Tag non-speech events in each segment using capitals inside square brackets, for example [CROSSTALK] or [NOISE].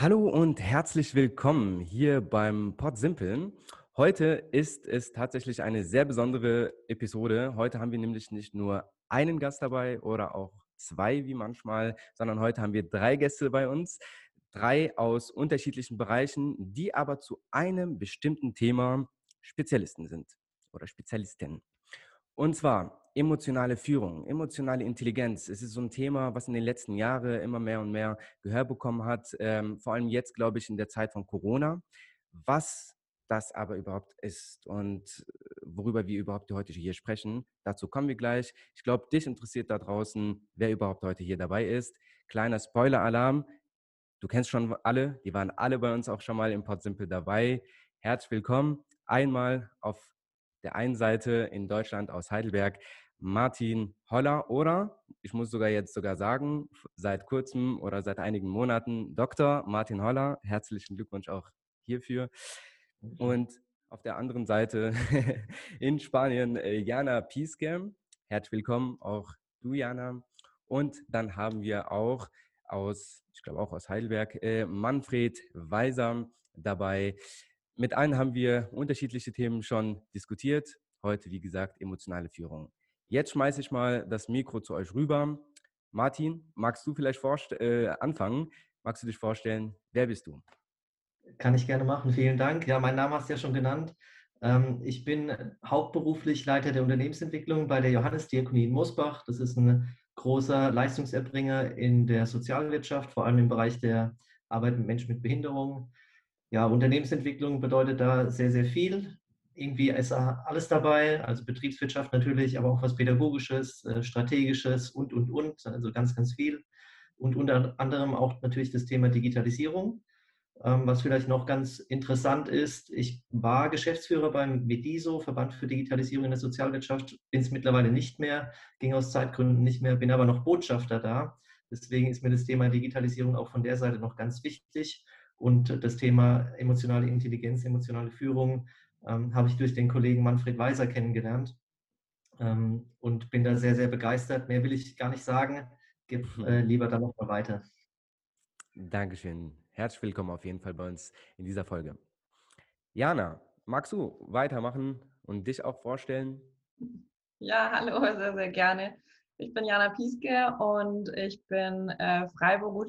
Hallo und herzlich willkommen hier beim Pod. Heute ist es tatsächlich eine sehr besondere Episode. Heute haben wir nämlich nicht nur einen Gast dabei oder auch zwei wie manchmal, sondern heute haben wir drei Gäste bei uns. Drei aus unterschiedlichen Bereichen, die aber zu einem bestimmten Thema Spezialisten sind oder Spezialistinnen. Und zwar emotionale Führung, emotionale Intelligenz. Es ist so ein Thema, was in den letzten Jahren immer mehr und mehr Gehör bekommen hat. Ähm, vor allem jetzt, glaube ich, in der Zeit von Corona. Was das aber überhaupt ist und worüber wir überhaupt heute hier sprechen, dazu kommen wir gleich. Ich glaube, dich interessiert da draußen, wer überhaupt heute hier dabei ist. Kleiner Spoiler-Alarm. Du kennst schon alle, die waren alle bei uns auch schon mal im Pod Simple dabei. Herzlich willkommen. Einmal auf der einen Seite in Deutschland aus Heidelberg Martin Holler oder ich muss sogar jetzt sogar sagen, seit kurzem oder seit einigen Monaten Dr. Martin Holler. Herzlichen Glückwunsch auch hierfür. Und auf der anderen Seite [LAUGHS] in Spanien äh, Jana Pieske. Herzlich willkommen, auch du, Jana. Und dann haben wir auch aus, ich glaube auch aus Heidelberg, äh, Manfred Weiser dabei. Mit allen haben wir unterschiedliche Themen schon diskutiert. Heute, wie gesagt, emotionale Führung. Jetzt schmeiße ich mal das Mikro zu euch rüber. Martin, magst du vielleicht äh, anfangen? Magst du dich vorstellen? Wer bist du? Kann ich gerne machen. Vielen Dank. Ja, mein Name hast du ja schon genannt. Ähm, ich bin hauptberuflich Leiter der Unternehmensentwicklung bei der Johannes Diakonie in Mosbach. Das ist ein großer Leistungserbringer in der Sozialwirtschaft, vor allem im Bereich der Arbeit mit Menschen mit Behinderung. Ja, Unternehmensentwicklung bedeutet da sehr, sehr viel. Irgendwie ist alles dabei, also Betriebswirtschaft natürlich, aber auch was Pädagogisches, äh, Strategisches und, und, und, also ganz, ganz viel. Und unter anderem auch natürlich das Thema Digitalisierung. Ähm, was vielleicht noch ganz interessant ist, ich war Geschäftsführer beim MEDISO, Verband für Digitalisierung in der Sozialwirtschaft, bin es mittlerweile nicht mehr, ging aus Zeitgründen nicht mehr, bin aber noch Botschafter da. Deswegen ist mir das Thema Digitalisierung auch von der Seite noch ganz wichtig. Und das Thema emotionale Intelligenz, emotionale Führung ähm, habe ich durch den Kollegen Manfred Weiser kennengelernt ähm, und bin da sehr, sehr begeistert. Mehr will ich gar nicht sagen. Gib äh, lieber dann noch mal weiter. Dankeschön. Herzlich willkommen auf jeden Fall bei uns in dieser Folge. Jana, magst du weitermachen und dich auch vorstellen? Ja, hallo, sehr, sehr gerne. Ich bin Jana Pieske und ich bin äh, freiberuf,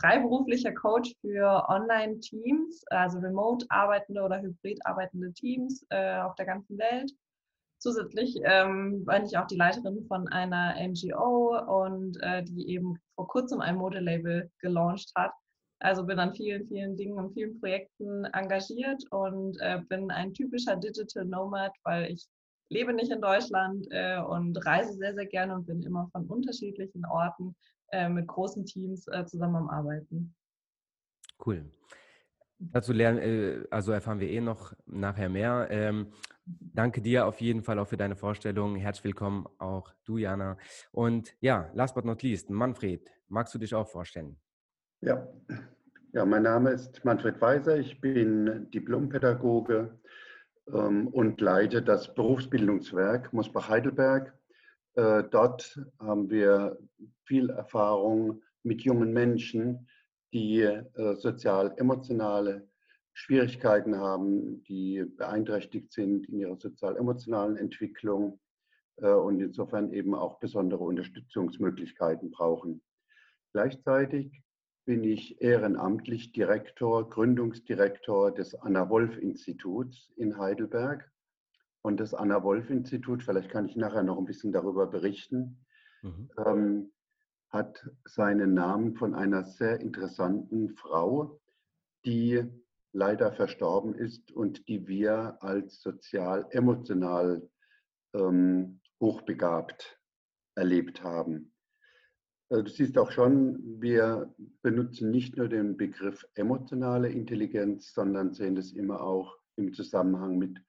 freiberuflicher Coach für Online-Teams, also remote arbeitende oder hybrid arbeitende Teams äh, auf der ganzen Welt. Zusätzlich ähm, bin ich auch die Leiterin von einer NGO und äh, die eben vor kurzem ein Modelabel gelauncht hat. Also bin an vielen, vielen Dingen und vielen Projekten engagiert und äh, bin ein typischer Digital Nomad, weil ich lebe nicht in Deutschland äh, und reise sehr, sehr gerne und bin immer von unterschiedlichen Orten äh, mit großen Teams äh, zusammen am Arbeiten. Cool. Dazu lernen, äh, also erfahren wir eh noch nachher mehr. Ähm, danke dir auf jeden Fall auch für deine Vorstellung. Herzlich willkommen auch du, Jana. Und ja, last but not least, Manfred, magst du dich auch vorstellen? Ja. ja, mein Name ist Manfred Weiser. Ich bin Diplompädagoge ähm, und leite das Berufsbildungswerk Mosbach-Heidelberg äh, dort haben wir viel Erfahrung mit jungen Menschen, die äh, sozial-emotionale Schwierigkeiten haben, die beeinträchtigt sind in ihrer sozial-emotionalen Entwicklung äh, und insofern eben auch besondere Unterstützungsmöglichkeiten brauchen. Gleichzeitig bin ich ehrenamtlich Direktor, Gründungsdirektor des Anna-Wolf-Instituts in Heidelberg. Und das Anna-Wolf-Institut, vielleicht kann ich nachher noch ein bisschen darüber berichten, mhm. ähm, hat seinen Namen von einer sehr interessanten Frau, die leider verstorben ist und die wir als sozial-emotional ähm, hochbegabt erlebt haben. Äh, du siehst auch schon, wir benutzen nicht nur den Begriff emotionale Intelligenz, sondern sehen das immer auch im Zusammenhang mit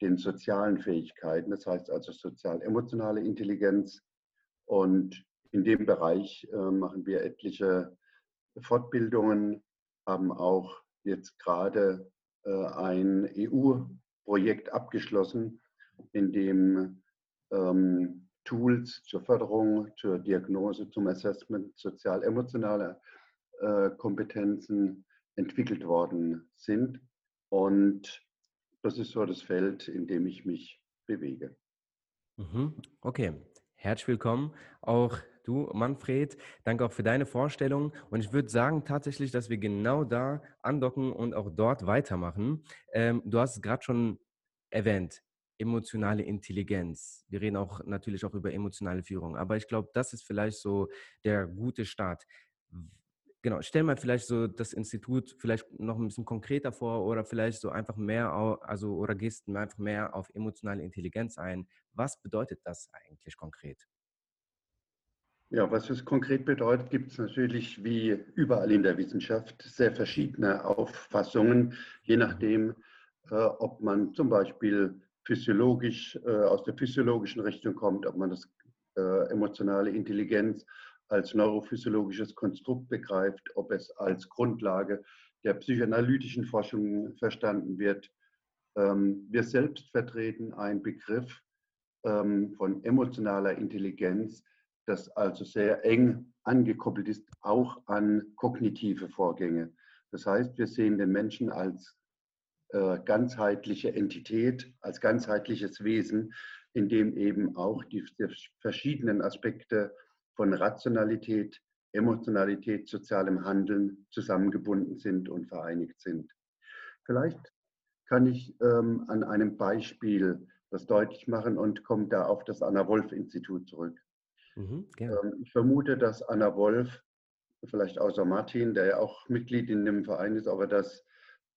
den sozialen Fähigkeiten, das heißt also sozial-emotionale Intelligenz. Und in dem Bereich äh, machen wir etliche Fortbildungen, haben auch jetzt gerade äh, ein EU-Projekt abgeschlossen, in dem ähm, Tools zur Förderung, zur Diagnose, zum Assessment sozial-emotionaler äh, Kompetenzen entwickelt worden sind. Und das ist so das Feld, in dem ich mich bewege. Mhm. Okay, herzlich willkommen auch du, Manfred. Danke auch für deine Vorstellung. Und ich würde sagen tatsächlich, dass wir genau da andocken und auch dort weitermachen. Ähm, du hast es gerade schon erwähnt, emotionale Intelligenz. Wir reden auch natürlich auch über emotionale Führung. Aber ich glaube, das ist vielleicht so der gute Start. Genau, stell mal vielleicht so das Institut vielleicht noch ein bisschen konkreter vor oder vielleicht so einfach mehr, also oder gehst einfach mehr auf emotionale Intelligenz ein. Was bedeutet das eigentlich konkret? Ja, was es konkret bedeutet, gibt es natürlich wie überall in der Wissenschaft sehr verschiedene Auffassungen, je nachdem, äh, ob man zum Beispiel physiologisch äh, aus der physiologischen Richtung kommt, ob man das äh, emotionale Intelligenz als neurophysiologisches Konstrukt begreift, ob es als Grundlage der psychoanalytischen Forschung verstanden wird. Ähm, wir selbst vertreten einen Begriff ähm, von emotionaler Intelligenz, das also sehr eng angekoppelt ist, auch an kognitive Vorgänge. Das heißt, wir sehen den Menschen als äh, ganzheitliche Entität, als ganzheitliches Wesen, in dem eben auch die, verschiedenen Aspekte von Rationalität, Emotionalität, sozialem Handeln zusammengebunden sind und vereinigt sind. Vielleicht kann ich ähm, an einem Beispiel das deutlich machen und komme da auf das Anna-Wolf-Institut zurück. Mhm, ähm, ich vermute, dass Anna Wolf, vielleicht außer Martin, der ja auch Mitglied in dem Verein ist, aber dass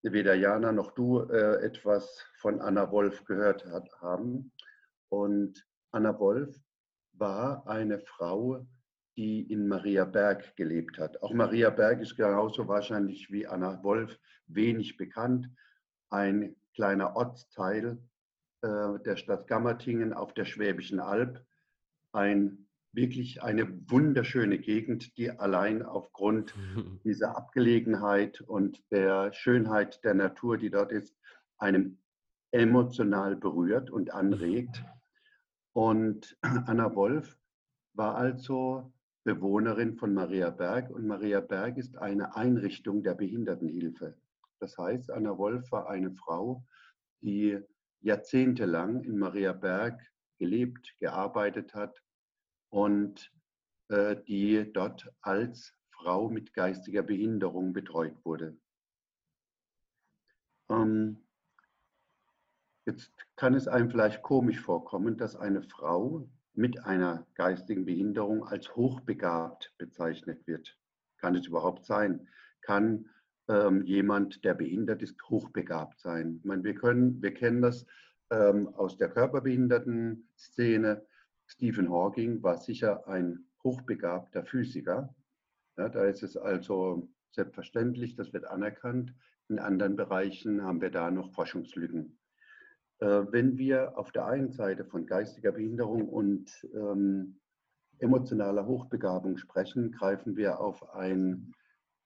weder Jana noch du äh, etwas von Anna Wolf gehört hat, haben. Und Anna Wolf war eine Frau, die in Maria Berg gelebt hat. Auch Maria Berg ist genauso wahrscheinlich wie Anna Wolf wenig bekannt. Ein kleiner Ortsteil äh, der Stadt Gammertingen auf der Schwäbischen Alb. Ein, wirklich eine wunderschöne Gegend, die allein aufgrund [LAUGHS] dieser Abgelegenheit und der Schönheit der Natur, die dort ist, einem emotional berührt und anregt. Und [CLEARS THROAT] Anna Wolf war also Bewohnerin von Maria Berg und Maria Berg ist eine Einrichtung der Behindertenhilfe. Das heißt, Anna Wolf war eine Frau, die jahrzehntelang in Maria Berg gelebt, gearbeitet hat und äh, die dort als Frau mit geistiger Behinderung betreut wurde. Ähm, Jetzt kann es einem vielleicht komisch vorkommen, dass eine Frau mit einer geistigen Behinderung als hochbegabt bezeichnet wird. Kann es überhaupt sein? Kann ähm, jemand, der behindert ist, hochbegabt sein? Ich meine, wir, können, wir kennen das ähm, aus der Körperbehinderten-Szene. Stephen Hawking war sicher ein hochbegabter Physiker. Ja, da ist es also selbstverständlich, das wird anerkannt. In anderen Bereichen haben wir da noch Forschungslücken. Äh, wenn wir auf der einen Seite von geistiger Behinderung und ähm, emotionaler Hochbegabung sprechen, greifen wir auf ein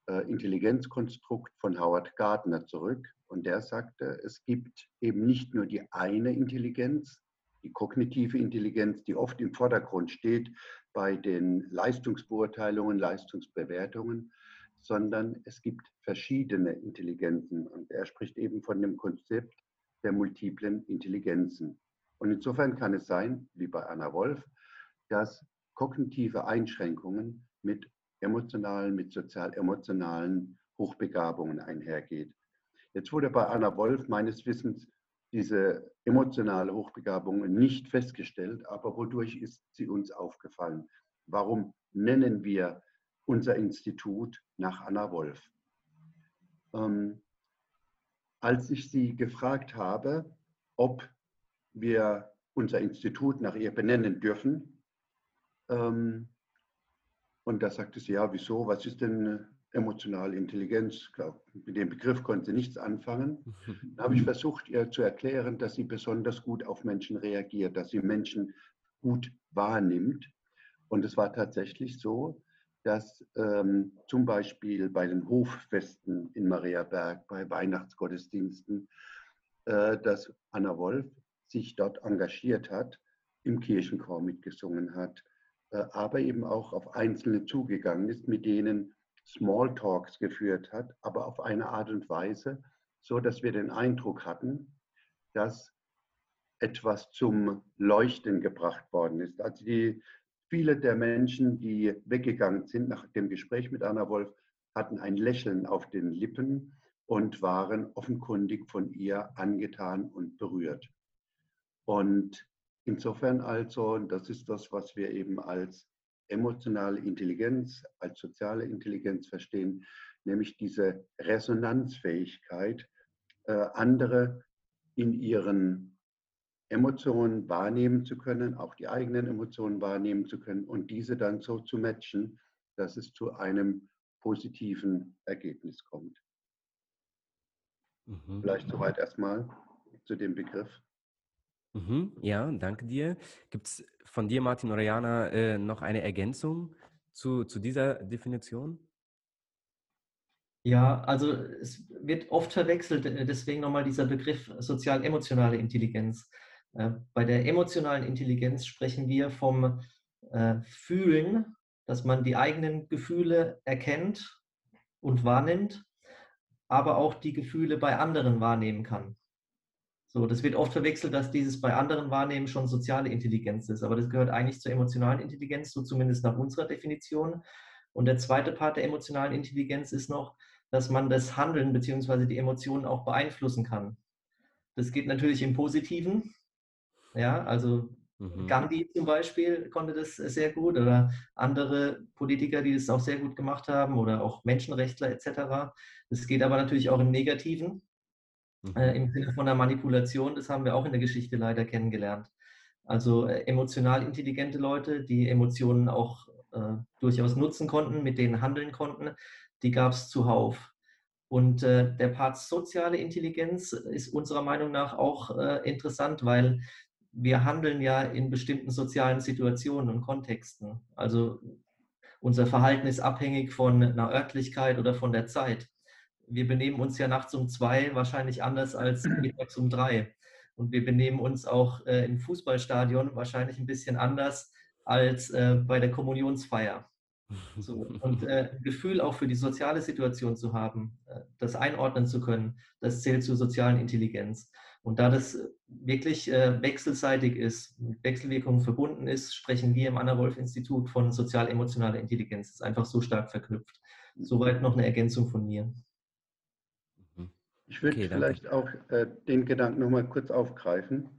äh, Intelligenzkonstrukt von Howard Gardner zurück. Und der sagte, es gibt eben nicht nur die eine Intelligenz, die kognitive Intelligenz, die oft im Vordergrund steht bei den Leistungsbeurteilungen, Leistungsbewertungen, sondern es gibt verschiedene Intelligenzen. Und er spricht eben von dem Konzept der multiplen Intelligenzen. Und insofern kann es sein, wie bei Anna Wolf, dass kognitive Einschränkungen mit emotionalen, mit sozial-emotionalen Hochbegabungen einhergeht. Jetzt wurde bei Anna Wolf meines Wissens diese emotionale Hochbegabung nicht festgestellt, aber wodurch ist sie uns aufgefallen? Warum nennen wir unser Institut nach Anna Wolf? Ähm, als ich sie gefragt habe, ob wir unser Institut nach ihr benennen dürfen. Ähm, und da sagte sie, ja, wieso, was ist denn emotionale Intelligenz? Glaub, mit dem Begriff konnte sie nichts anfangen. [LAUGHS] Da habe ich versucht, ihr zu erklären, dass sie besonders gut auf Menschen reagiert, dass sie Menschen gut wahrnimmt. Und es war tatsächlich so, dass ähm, zum Beispiel bei den Hoffesten in Mariaberg, bei Weihnachtsgottesdiensten, äh, dass Anna Wolf sich dort engagiert hat, im Kirchenchor mitgesungen hat, äh, aber eben auch auf Einzelne zugegangen ist, mit denen Smalltalks geführt hat, aber auf eine Art und Weise, so dass wir den Eindruck hatten, dass etwas zum Leuchten gebracht worden ist. Also die, viele der Menschen, die weggegangen sind nach dem Gespräch mit Anna Wolf, hatten ein Lächeln auf den Lippen und waren offenkundig von ihr angetan und berührt. Und insofern also, das ist das, was wir eben als emotionale Intelligenz, als soziale Intelligenz verstehen, nämlich diese Resonanzfähigkeit, äh, andere in ihren Emotionen wahrnehmen zu können, auch die eigenen Emotionen wahrnehmen zu können und diese dann so zu matchen, dass es zu einem positiven Ergebnis kommt. Mhm. Vielleicht soweit erstmal zu dem Begriff. Mhm, ja, danke dir. Gibt es von dir, Martin oder Jana, äh, noch eine Ergänzung zu, zu dieser Definition? Ja, also es wird oft verwechselt, äh, deswegen nochmal dieser Begriff sozial-emotionale Intelligenz. Äh, bei der emotionalen Intelligenz sprechen wir vom äh, Fühlen, dass man die eigenen Gefühle erkennt und wahrnimmt, aber auch die Gefühle bei anderen wahrnehmen kann. So, das wird oft verwechselt, dass dieses bei anderen Wahrnehmen schon soziale Intelligenz ist, aber das gehört eigentlich zur emotionalen Intelligenz, so zumindest nach unserer Definition. Und der zweite Part der emotionalen Intelligenz ist noch, dass man das Handeln bzw. die Emotionen auch beeinflussen kann. Das geht natürlich im Positiven. Ja, also mhm. Gandhi zum Beispiel konnte das sehr gut oder andere Politiker, die das auch sehr gut gemacht haben oder auch Menschenrechtler etc. Das geht aber natürlich auch im Negativen äh, im Sinne von der Manipulation. Das haben wir auch in der Geschichte leider kennengelernt. Also äh, emotional intelligente Leute, die Emotionen auch äh, durchaus nutzen konnten, mit denen handeln konnten, die gab es zuhauf. Und äh, der Part soziale Intelligenz ist unserer Meinung nach auch äh, interessant, weil wir handeln ja in bestimmten sozialen Situationen und Kontexten. Also unser Verhalten ist abhängig von einer Örtlichkeit oder von der Zeit wir benehmen uns ja nachts um zwei wahrscheinlich anders als mittags um drei. Und wir benehmen uns auch äh, im Fußballstadion wahrscheinlich ein bisschen anders als äh, bei der Kommunionsfeier. So, und äh, ein Gefühl auch für die soziale Situation zu haben, äh, das einordnen zu können, das zählt zur sozialen Intelligenz. Und da das wirklich äh, wechselseitig ist, mit Wechselwirkungen verbunden ist, sprechen wir im Anna-Wolf-Institut von sozial-emotionaler Intelligenz. Das ist einfach so stark verknüpft. Soweit noch eine Ergänzung von mir. Ich würde okay, vielleicht auch äh, den Gedanken nochmal kurz aufgreifen.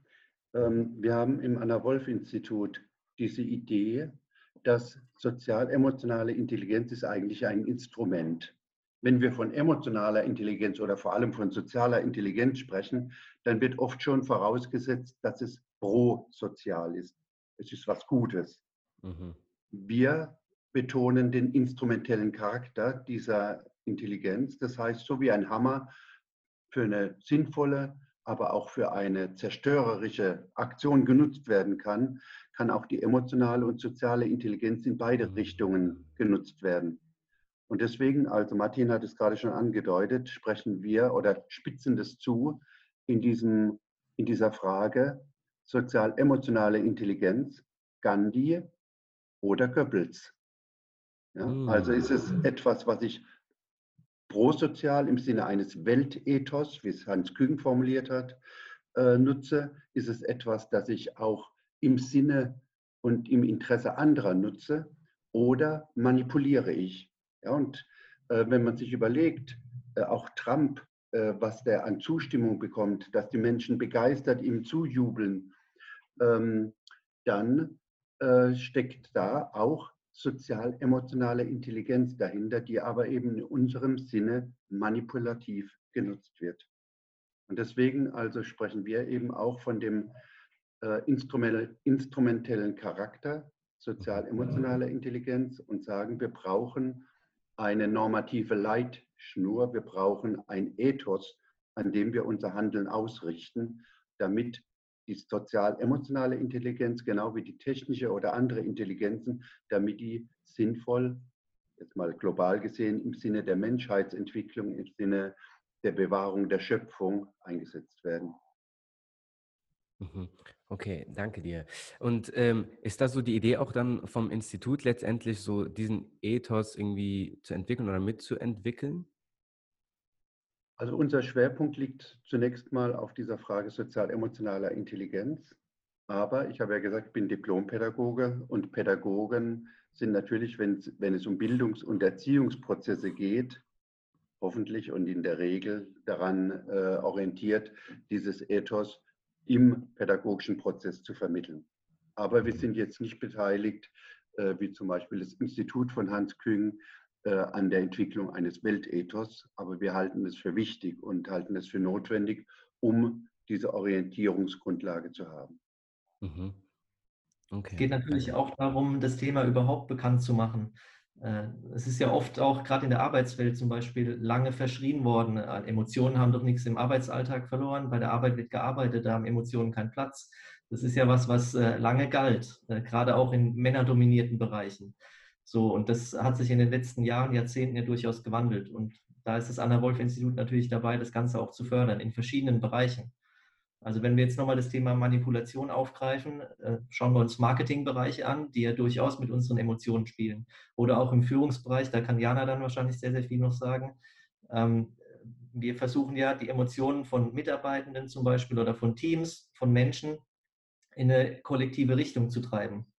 Ähm, wir haben im Anna-Wolf-Institut diese Idee, dass sozial-emotionale Intelligenz ist eigentlich ein Instrument. Wenn wir von emotionaler Intelligenz oder vor allem von sozialer Intelligenz sprechen, dann wird oft schon vorausgesetzt, dass es prosozial ist. Es ist was Gutes. Mhm. Wir betonen den instrumentellen Charakter dieser Intelligenz. Das heißt, so wie ein Hammer für eine sinnvolle, aber auch für eine zerstörerische Aktion genutzt werden kann, kann auch die emotionale und soziale Intelligenz in beide mhm. Richtungen genutzt werden. Und deswegen, also Martin hat es gerade schon angedeutet, sprechen wir oder spitzen das zu in, diesem, in dieser Frage sozial-emotionale Intelligenz, Gandhi oder Goebbels. Ja, also ist es etwas, was ich prosozial im Sinne eines Weltethos, wie es Hans Küng formuliert hat, äh, nutze, ist es etwas, das ich auch im Sinne und im Interesse anderer nutze oder manipuliere ich. Ja, und äh, wenn man sich überlegt, äh, auch Trump, äh, was der an Zustimmung bekommt, dass die Menschen begeistert ihm zujubeln, ähm, dann äh, steckt da auch sozial-emotionale Intelligenz dahinter, die aber eben in unserem Sinne manipulativ genutzt wird. Und deswegen also sprechen wir eben auch von dem äh, instrumentellen Charakter sozial-emotionaler Intelligenz und sagen, wir brauchen eine normative Leitschnur, wir brauchen ein Ethos, an dem wir unser Handeln ausrichten, damit die sozial-emotionale Intelligenz, genau wie die technische oder andere Intelligenzen, damit die sinnvoll, jetzt mal global gesehen, im Sinne der Menschheitsentwicklung, im Sinne der Bewahrung der Schöpfung eingesetzt werden. Okay, danke dir. Und ähm, ist das so die Idee auch dann vom Institut letztendlich so diesen Ethos irgendwie zu entwickeln oder mitzuentwickeln? Also unser Schwerpunkt liegt zunächst mal auf dieser Frage sozial-emotionaler Intelligenz. Aber ich habe ja gesagt, ich bin Diplompädagoge und Pädagogen sind natürlich, wenn, wenn es um Bildungs- und Erziehungsprozesse geht, hoffentlich und in der Regel daran äh, orientiert, dieses Ethos im pädagogischen Prozess zu vermitteln. Aber wir sind jetzt nicht beteiligt, äh, wie zum Beispiel das Institut von Hans Küng, äh, an der Entwicklung eines Weltethos. Aber wir halten es für wichtig und halten es für notwendig, um diese Orientierungsgrundlage zu haben. Mhm. Okay. Es geht natürlich auch darum, das Thema überhaupt bekannt zu machen. Äh, es ist ja oft auch gerade in der Arbeitswelt zum Beispiel lange verschrien worden. Äh, Emotionen haben doch nichts im Arbeitsalltag verloren. Bei der Arbeit wird gearbeitet, da haben Emotionen keinen Platz. Das ist ja was, was äh, lange galt, gerade auch in männerdominierten Bereichen. So, und das hat sich in den letzten Jahren, Jahrzehnten ja durchaus gewandelt. Und da ist das Anna-Wolf-Institut natürlich dabei, das Ganze auch zu fördern in verschiedenen Bereichen. Also wenn wir jetzt nochmal das Thema Manipulation aufgreifen, äh, schauen wir uns Marketingbereiche an, die ja durchaus mit unseren Emotionen spielen. Oder auch im Führungsbereich, da kann Jana dann wahrscheinlich sehr, sehr viel noch sagen. Ähm, wir versuchen ja die Emotionen von Mitarbeitenden zum Beispiel oder von Teams, von Menschen in eine kollektive Richtung zu treiben.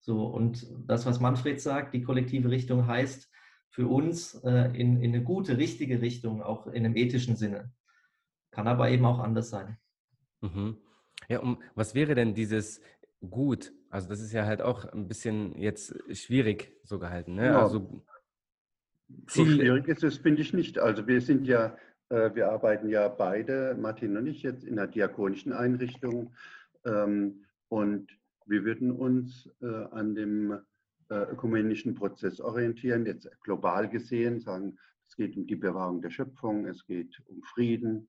So, und das, was Manfred sagt, die kollektive Richtung heißt für uns äh, in, in eine gute, richtige Richtung, auch in einem ethischen Sinne. Kann aber eben auch anders sein. Mhm. Ja, um was wäre denn dieses Gut? Also das ist ja halt auch ein bisschen jetzt schwierig so gehalten. Ne? Ja. Also so schwierig ist es, finde ich nicht. Also wir sind ja, äh, wir arbeiten ja beide, Martin und ich, jetzt in einer diakonischen Einrichtung. Ähm, und wir würden uns äh, an dem äh, ökumenischen Prozess orientieren, jetzt global gesehen, sagen, es geht um die Bewahrung der Schöpfung, es geht um Frieden,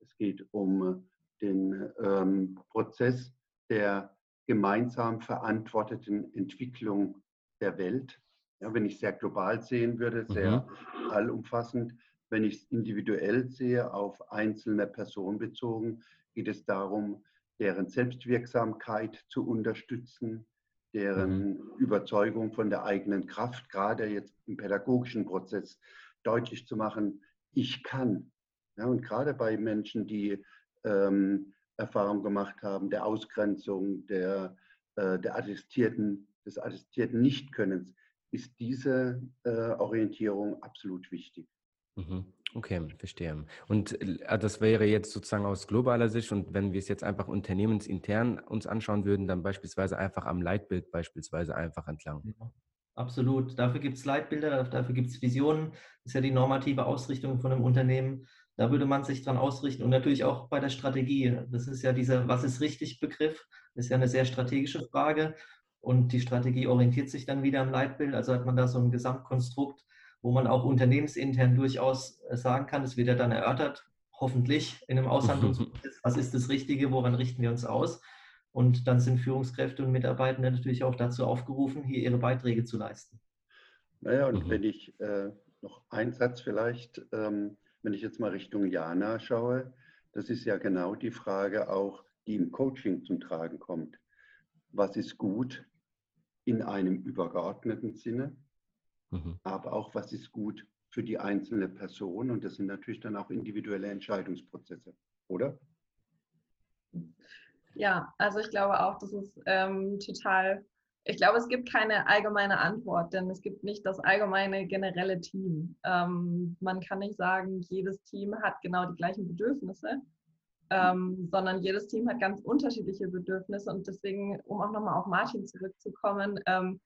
es geht um den ähm, Prozess der gemeinsam verantworteten Entwicklung der Welt. Ja, wenn ich sehr global sehen würde, sehr mhm. allumfassend, wenn ich es individuell sehe, auf einzelne Personen bezogen, geht es darum, deren Selbstwirksamkeit zu unterstützen, deren mhm. Überzeugung von der eigenen Kraft, gerade jetzt im pädagogischen Prozess, deutlich zu machen, ich kann. Ja, und gerade bei Menschen, die ähm, Erfahrung gemacht haben, der Ausgrenzung, der, äh, der attestierten, des attestierten Nichtkönnens, ist diese äh, Orientierung absolut wichtig. Mhm. Okay, verstehe. Und äh, das wäre jetzt sozusagen aus globaler Sicht und wenn wir es jetzt einfach unternehmensintern uns anschauen würden, dann beispielsweise einfach am Leitbild beispielsweise einfach entlang. Ja, absolut. Dafür gibt es Leitbilder, dafür gibt es Visionen. Das ist ja die normative Ausrichtung von einem Unternehmen. Da würde man sich dran ausrichten und natürlich auch bei der Strategie. Das ist ja dieser Was ist richtig Begriff, das ist ja eine sehr strategische Frage und die Strategie orientiert sich dann wieder am Leitbild. Also hat man da so ein Gesamtkonstrukt, wo man auch unternehmensintern durchaus äh, sagen kann, es wird ja dann erörtert, hoffentlich in einem Aushandlungsprozess, was ist das Richtige, woran richten wir uns aus? Und dann sind Führungskräfte und Mitarbeitende natürlich auch dazu aufgerufen, hier ihre Beiträge zu leisten. Naja, und mhm. wenn ich äh, noch einen Satz vielleicht ähm, wenn ich jetzt mal Richtung Jana schaue, das ist ja genau die Frage auch, die im Coaching zum Tragen kommt. Was ist gut in einem übergeordneten Sinne, mhm. aber auch was ist gut für die einzelne Person und das sind natürlich dann auch individuelle Entscheidungsprozesse, oder? Ja, also ich glaube auch, das ist ähm, total ich glaube, es gibt keine allgemeine Antwort, denn es gibt nicht das allgemeine generelle Team. Ähm, man kann nicht sagen, jedes Team hat genau die gleichen Bedürfnisse, ähm, sondern jedes Team hat ganz unterschiedliche Bedürfnisse. Und deswegen, um auch nochmal auf Martin zurückzukommen, ähm,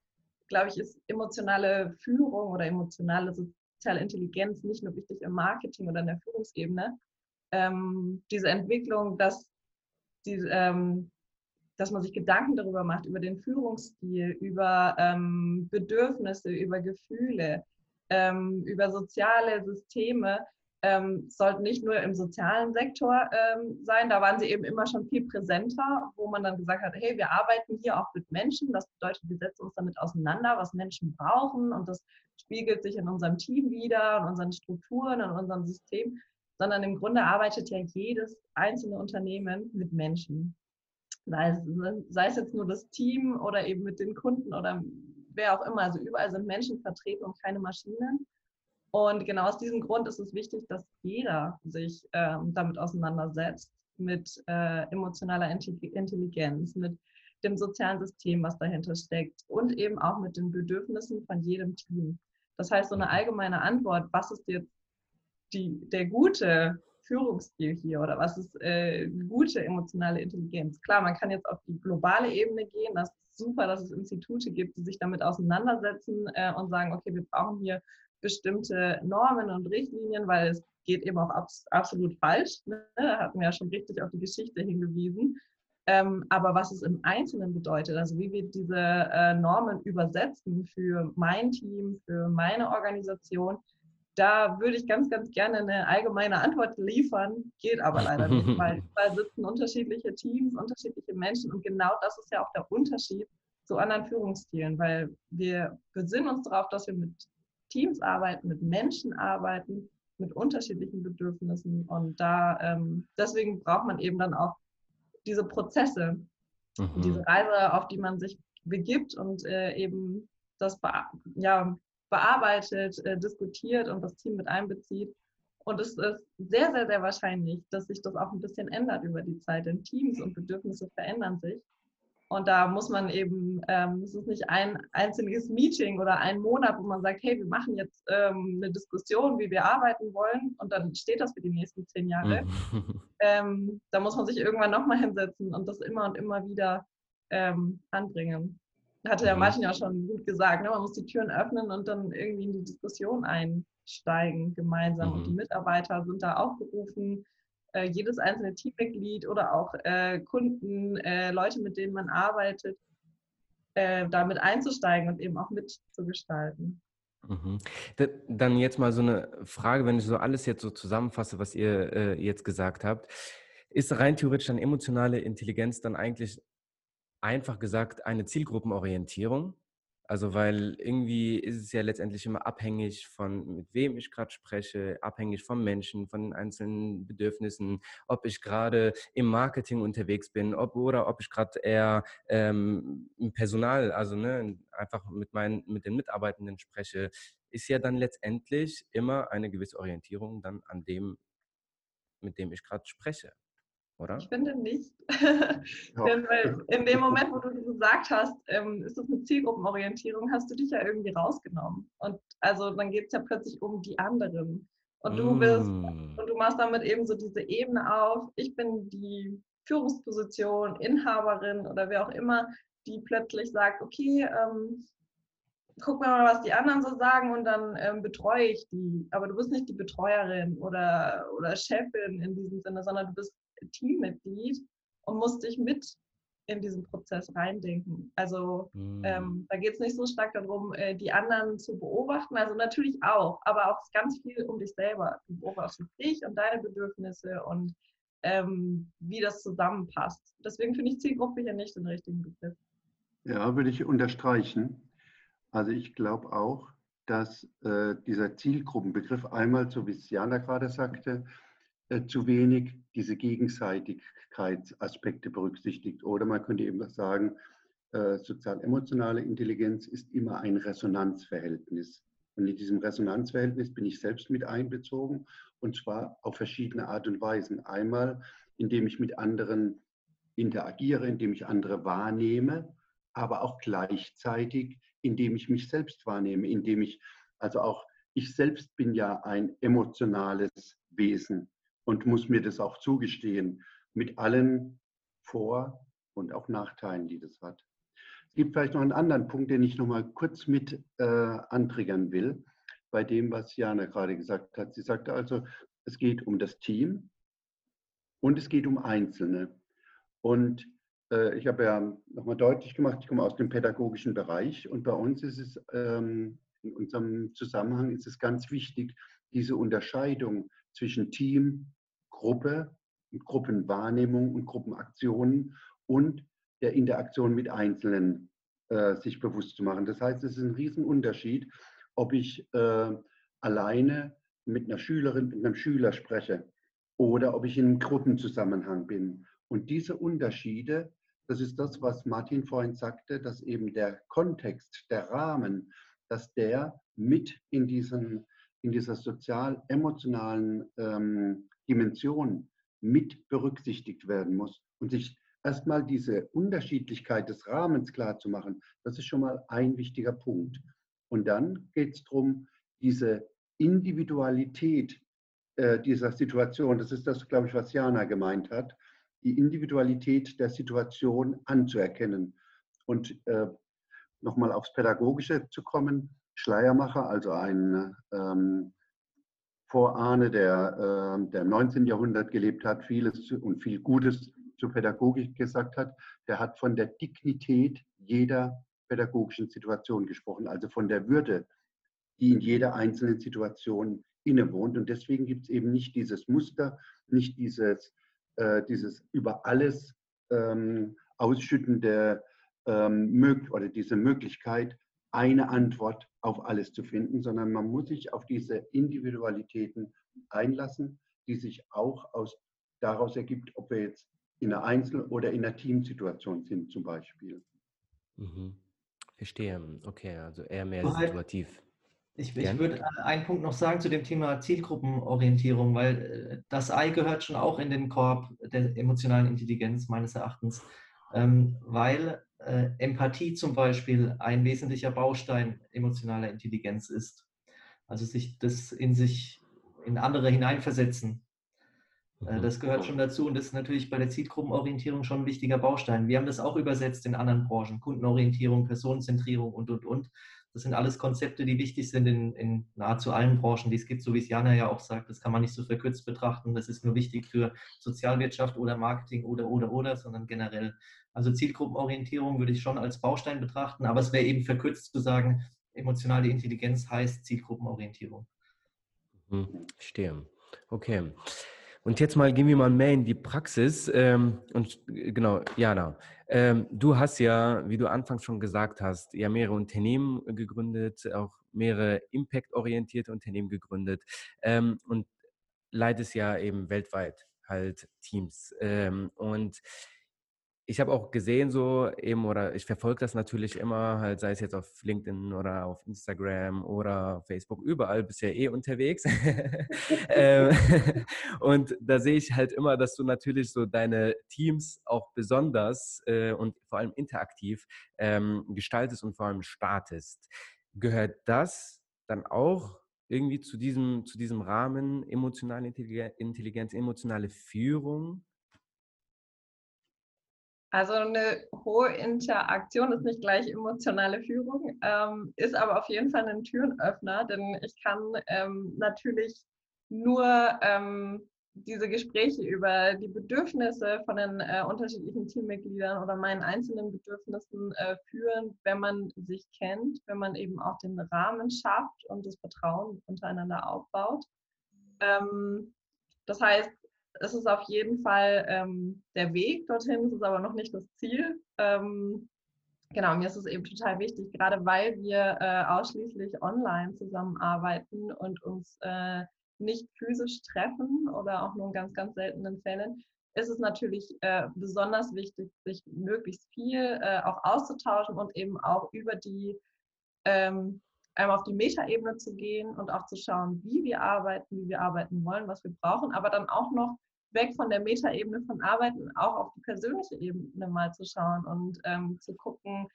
glaube ich, ist emotionale Führung oder emotionale soziale Intelligenz nicht nur wichtig im Marketing oder in der Führungsebene. Ähm, diese Entwicklung, dass die, ähm, dass man sich Gedanken darüber macht, über den Führungsstil, über ähm, Bedürfnisse, über Gefühle, ähm, über soziale Systeme, ähm, sollten nicht nur im sozialen Sektor ähm, sein. Da waren sie eben immer schon viel präsenter, wo man dann gesagt hat, hey, wir arbeiten hier auch mit Menschen. Das bedeutet, wir setzen uns damit auseinander, was Menschen brauchen. Und das spiegelt sich in unserem Team wieder, in unseren Strukturen, in unserem System. Sondern im Grunde arbeitet ja jedes einzelne Unternehmen mit Menschen. Sei es, sei es jetzt nur das Team oder eben mit den Kunden oder wer auch immer. Also überall sind Menschen vertreten und keine Maschinen. Und genau aus diesem Grund ist es wichtig, dass jeder sich ähm, damit auseinandersetzt, mit äh, emotionaler Intelligenz, mit dem sozialen System, was dahinter steckt und eben auch mit den Bedürfnissen von jedem Team. Das heißt, so eine mhm. allgemeine Antwort, was ist jetzt die, der gute Führungsstil hier oder was ist äh, gute emotionale Intelligenz? Klar, man kann jetzt auf die globale Ebene gehen. Das ist super, dass es Institute gibt, die sich damit auseinandersetzen äh, und sagen, okay, wir brauchen hier bestimmte Normen und Richtlinien, weil es geht eben auch abs absolut falsch. Ne? Da hatten wir ja schon richtig auf die Geschichte hingewiesen. Ähm, aber was es im Einzelnen bedeutet, also wie wir diese äh, Normen übersetzen für mein Team, für meine Organisation, da würde ich ganz, ganz gerne eine allgemeine Antwort liefern, geht aber leider nicht, [LAUGHS] weil da sitzen unterschiedliche Teams, unterschiedliche Menschen. Und genau das ist ja auch der Unterschied zu anderen Führungsstilen, weil wir besinnen uns darauf, dass wir mit Teams arbeiten, mit Menschen arbeiten, mit unterschiedlichen Bedürfnissen. Und da ähm, deswegen braucht man eben dann auch diese Prozesse, mhm. diese Reise, auf die man sich begibt und äh, eben das ja, bearbeitet, äh, diskutiert und das Team mit einbezieht. Und es ist sehr, sehr, sehr wahrscheinlich, dass sich das auch ein bisschen ändert über die Zeit, denn Teams und Bedürfnisse verändern sich. Und da muss man eben, ähm, es ist nicht ein einziges Meeting oder ein Monat, wo man sagt, hey, wir machen jetzt ähm, eine Diskussion, wie wir arbeiten wollen und dann steht das für die nächsten zehn Jahre. Mhm. [LAUGHS] ähm, da muss man sich irgendwann nochmal hinsetzen und das immer und immer wieder ähm, anbringen hatte der. Martin ja schon gut gesagt, ne? man muss die Türen öffnen und dann irgendwie in die Diskussion einsteigen gemeinsam. Mhm. Und die mhm. Mitarbeiter sind da auch berufen, äh, jedes einzelne Teammitglied oder auch äh, Kunden, äh, Leute, mit denen man arbeitet, äh, damit einzusteigen und eben auch mitzugestalten. Mhm. Dann jetzt mal so eine Frage, wenn ich so alles jetzt so zusammenfasse, was ihr äh, jetzt gesagt habt. Ist rein theoretisch dann emotionale Intelligenz dann eigentlich einfach gesagt eine Zielgruppenorientierung. Also weil irgendwie ist es ja letztendlich immer abhängig von, mit wem ich gerade spreche, abhängig vom Menschen, von den einzelnen Bedürfnissen, ob ich gerade im Marketing unterwegs bin ob, oder ob ich gerade eher ähm, im Personal, also ne, einfach mit, meinen, mit den Mitarbeitenden spreche, ist ja dann letztendlich immer eine gewisse Orientierung dann an dem, mit dem ich gerade spreche oder? Ich finde nicht. [LAUGHS] Ja. Denn weil in dem [LAUGHS] Moment, wo du gesagt hast, ähm, ist das eine Zielgruppenorientierung, hast du dich ja irgendwie rausgenommen. Und also dann geht es ja plötzlich um die anderen. Und du bist, mm. und du machst damit eben so diese Ebene auf, ich bin die Führungsposition, Inhaberin oder wer auch immer, die plötzlich sagt, okay, ähm, guck mal, was die anderen so sagen und dann ähm, betreue ich die. Aber du bist nicht die Betreuerin oder, oder Chefin in diesem Sinne, sondern du bist Teammitglied und musst dich mit in diesen Prozess reindenken. Also mhm. ähm, da geht es nicht so stark darum, äh, die anderen zu beobachten. Also natürlich auch, aber auch ganz viel um dich selber. Du beobachtest dich und deine Bedürfnisse und ähm, wie das zusammenpasst. Deswegen finde ich Zielgruppe hier nicht den richtigen Begriff. Ja, würde ich unterstreichen. Also ich glaube auch, dass äh, dieser Zielgruppenbegriff einmal, so wie es Jana gerade sagte, zu wenig diese Gegenseitigkeitsaspekte berücksichtigt. Oder man könnte eben sagen, äh, sozial-emotionale Intelligenz ist immer ein Resonanzverhältnis. Und in diesem Resonanzverhältnis bin ich selbst mit einbezogen und zwar auf verschiedene Art und Weisen. Einmal, indem ich mit anderen interagiere, indem ich andere wahrnehme, aber auch gleichzeitig, indem ich mich selbst wahrnehme, indem ich, also auch ich selbst bin ja ein emotionales Wesen und muss mir das auch zugestehen, mit allen Vor- und auch Nachteilen, die das hat. Es gibt vielleicht noch einen anderen Punkt, den ich noch mal kurz mit äh, antriggern will, bei dem, was Jana gerade gesagt hat. Sie sagte also, es geht um das Team und es geht um Einzelne. Und äh, ich habe ja nochmal deutlich gemacht, ich komme aus dem pädagogischen Bereich und bei uns ist es, ähm, in unserem Zusammenhang ist es ganz wichtig, diese Unterscheidung zwischen Team, Gruppe, Gruppenwahrnehmung und Gruppenaktionen und der Interaktion mit Einzelnen äh, sich bewusst zu machen. Das heißt, es ist ein Riesenunterschied, ob ich äh, alleine mit einer Schülerin, mit einem Schüler spreche oder ob ich in einem Gruppenzusammenhang bin. Und diese Unterschiede Das ist das, was Martin vorhin sagte, dass eben der Kontext, der Rahmen, dass der mit in, diesen, in dieser sozial-emotionalen ähm, Dimension mit berücksichtigt werden muss und sich erstmal diese Unterschiedlichkeit des Rahmens klar zu machen, das ist schon mal ein wichtiger Punkt. Und dann geht es darum, diese Individualität äh, dieser Situation, das ist das, glaube ich, was Jana gemeint hat, die Individualität der Situation anzuerkennen. Und äh, nochmal aufs Pädagogische zu kommen, Schleiermacher, also ein ähm, Vorahne, der, äh, der im 19. Jahrhundert gelebt hat, vieles und viel Gutes zur Pädagogik gesagt hat, der hat von der Dignität jeder pädagogischen Situation gesprochen, also von der Würde, die in jeder einzelnen Situation innewohnt. Und deswegen gibt es eben nicht dieses Muster, nicht dieses, äh, dieses über alles ähm, ausschüttende ähm, oder diese Möglichkeit, eine Antwort auf alles zu finden, sondern man muss sich auf diese Individualitäten einlassen, die sich auch aus, daraus ergibt, ob wir jetzt in einer Einzel- oder in einer Teamsituation sind zum Beispiel. Mhm. Verstehe. Okay, also eher mehr situativ. Ich, ich, würde einen Punkt noch sagen zu dem Thema Zielgruppenorientierung, weil äh, das Ei gehört schon auch in den Korb der emotionalen Intelligenz meines Erachtens, ähm, weil äh, Empathie zum Beispiel ein wesentlicher Baustein emotionaler Intelligenz ist. Also sich das in sich, in andere hineinversetzen. Äh, mhm. Das gehört schon dazu und das ist natürlich bei der Zielgruppenorientierung schon ein wichtiger Baustein. Wir haben das auch übersetzt in anderen Branchen, Kundenorientierung, Personenzentrierung und, und, und. Das sind alles Konzepte, die wichtig sind in, in, nahezu allen Branchen, die es gibt, so wie es Jana ja auch sagt. Das kann man nicht so verkürzt betrachten. Das ist nur wichtig für Sozialwirtschaft oder Marketing oder, oder, oder, sondern generell. Also Zielgruppenorientierung würde ich schon als Baustein betrachten, aber es wäre eben verkürzt zu sagen, emotionale Intelligenz heißt Zielgruppenorientierung. Mhm, verstehe. Okay. Und jetzt mal gehen wir mal mehr in die Praxis. Ähm, und äh, genau, Jana, ähm, du hast ja, wie du anfangs schon gesagt hast, ja mehrere Unternehmen gegründet, auch mehrere impact-orientierte Unternehmen gegründet ähm, und leitest ja eben weltweit halt Teams. Und ich habe auch gesehen, so eben, oder ich verfolge das natürlich immer, halt, sei es jetzt auf LinkedIn oder auf Instagram oder Facebook, überall bist ja eh unterwegs. [LAUGHS] ähm, [LAUGHS] und da sehe ich halt immer, dass du natürlich so deine Teams auch besonders äh, und vor allem interaktiv ähm, gestaltest und vor allem startest. Gehört das dann auch irgendwie zu diesem, zu diesem Rahmen emotionale Intelligenz, emotionale Führung? Also eine hohe Interaktion ist nicht gleich emotionale Führung, ähm, ist aber auf jeden Fall ein Türenöffner, denn ich kann ähm, natürlich nur ähm, diese Gespräche über die Bedürfnisse von den äh, unterschiedlichen Teammitgliedern oder meinen einzelnen Bedürfnissen äh, führen, wenn man sich kennt, wenn man eben auch den Rahmen schafft und das Vertrauen untereinander aufbaut. Ähm, das heißt, es ist auf jeden Fall ähm, der Weg dorthin, es ist aber noch nicht das Ziel. Ähm, genau, mir ist es eben total wichtig, gerade weil wir äh, ausschließlich online zusammenarbeiten und uns äh, nicht physisch treffen oder auch nur in ganz, ganz seltenen Fällen, ist es natürlich äh, besonders wichtig, sich möglichst viel äh, auch auszutauschen und eben auch über die ähm, einmal auf die Metaebene zu gehen und auch zu schauen, wie wir arbeiten, wie wir arbeiten wollen, was wir brauchen, aber dann auch noch weg von der Metaebene von Arbeiten auch auf die persönliche Ebene mal zu schauen und ähm, zu gucken,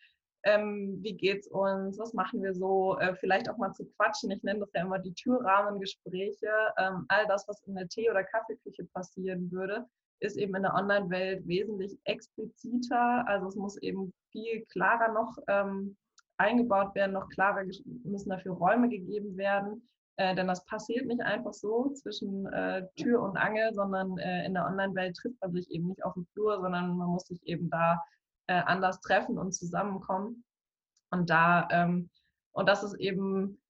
ähm, wie geht's uns, was machen wir so, äh, vielleicht auch mal zu quatschen. Ich nenne das ja immer die Türrahmengespräche. Ähm, all das, was in der Tee- oder Kaffeeküche passieren würde, ist eben in der Online-Welt wesentlich expliziter. Also es muss eben viel klarer noch ähm, eingebaut werden, noch klarer müssen dafür Räume gegeben werden. Äh, denn das passiert nicht einfach so zwischen äh, Tür und Angel, sondern äh, in der Online-Welt trifft man sich eben nicht auf dem Flur, sondern man muss sich eben da äh, anders treffen und zusammenkommen. Und da, ähm, und das ist eben,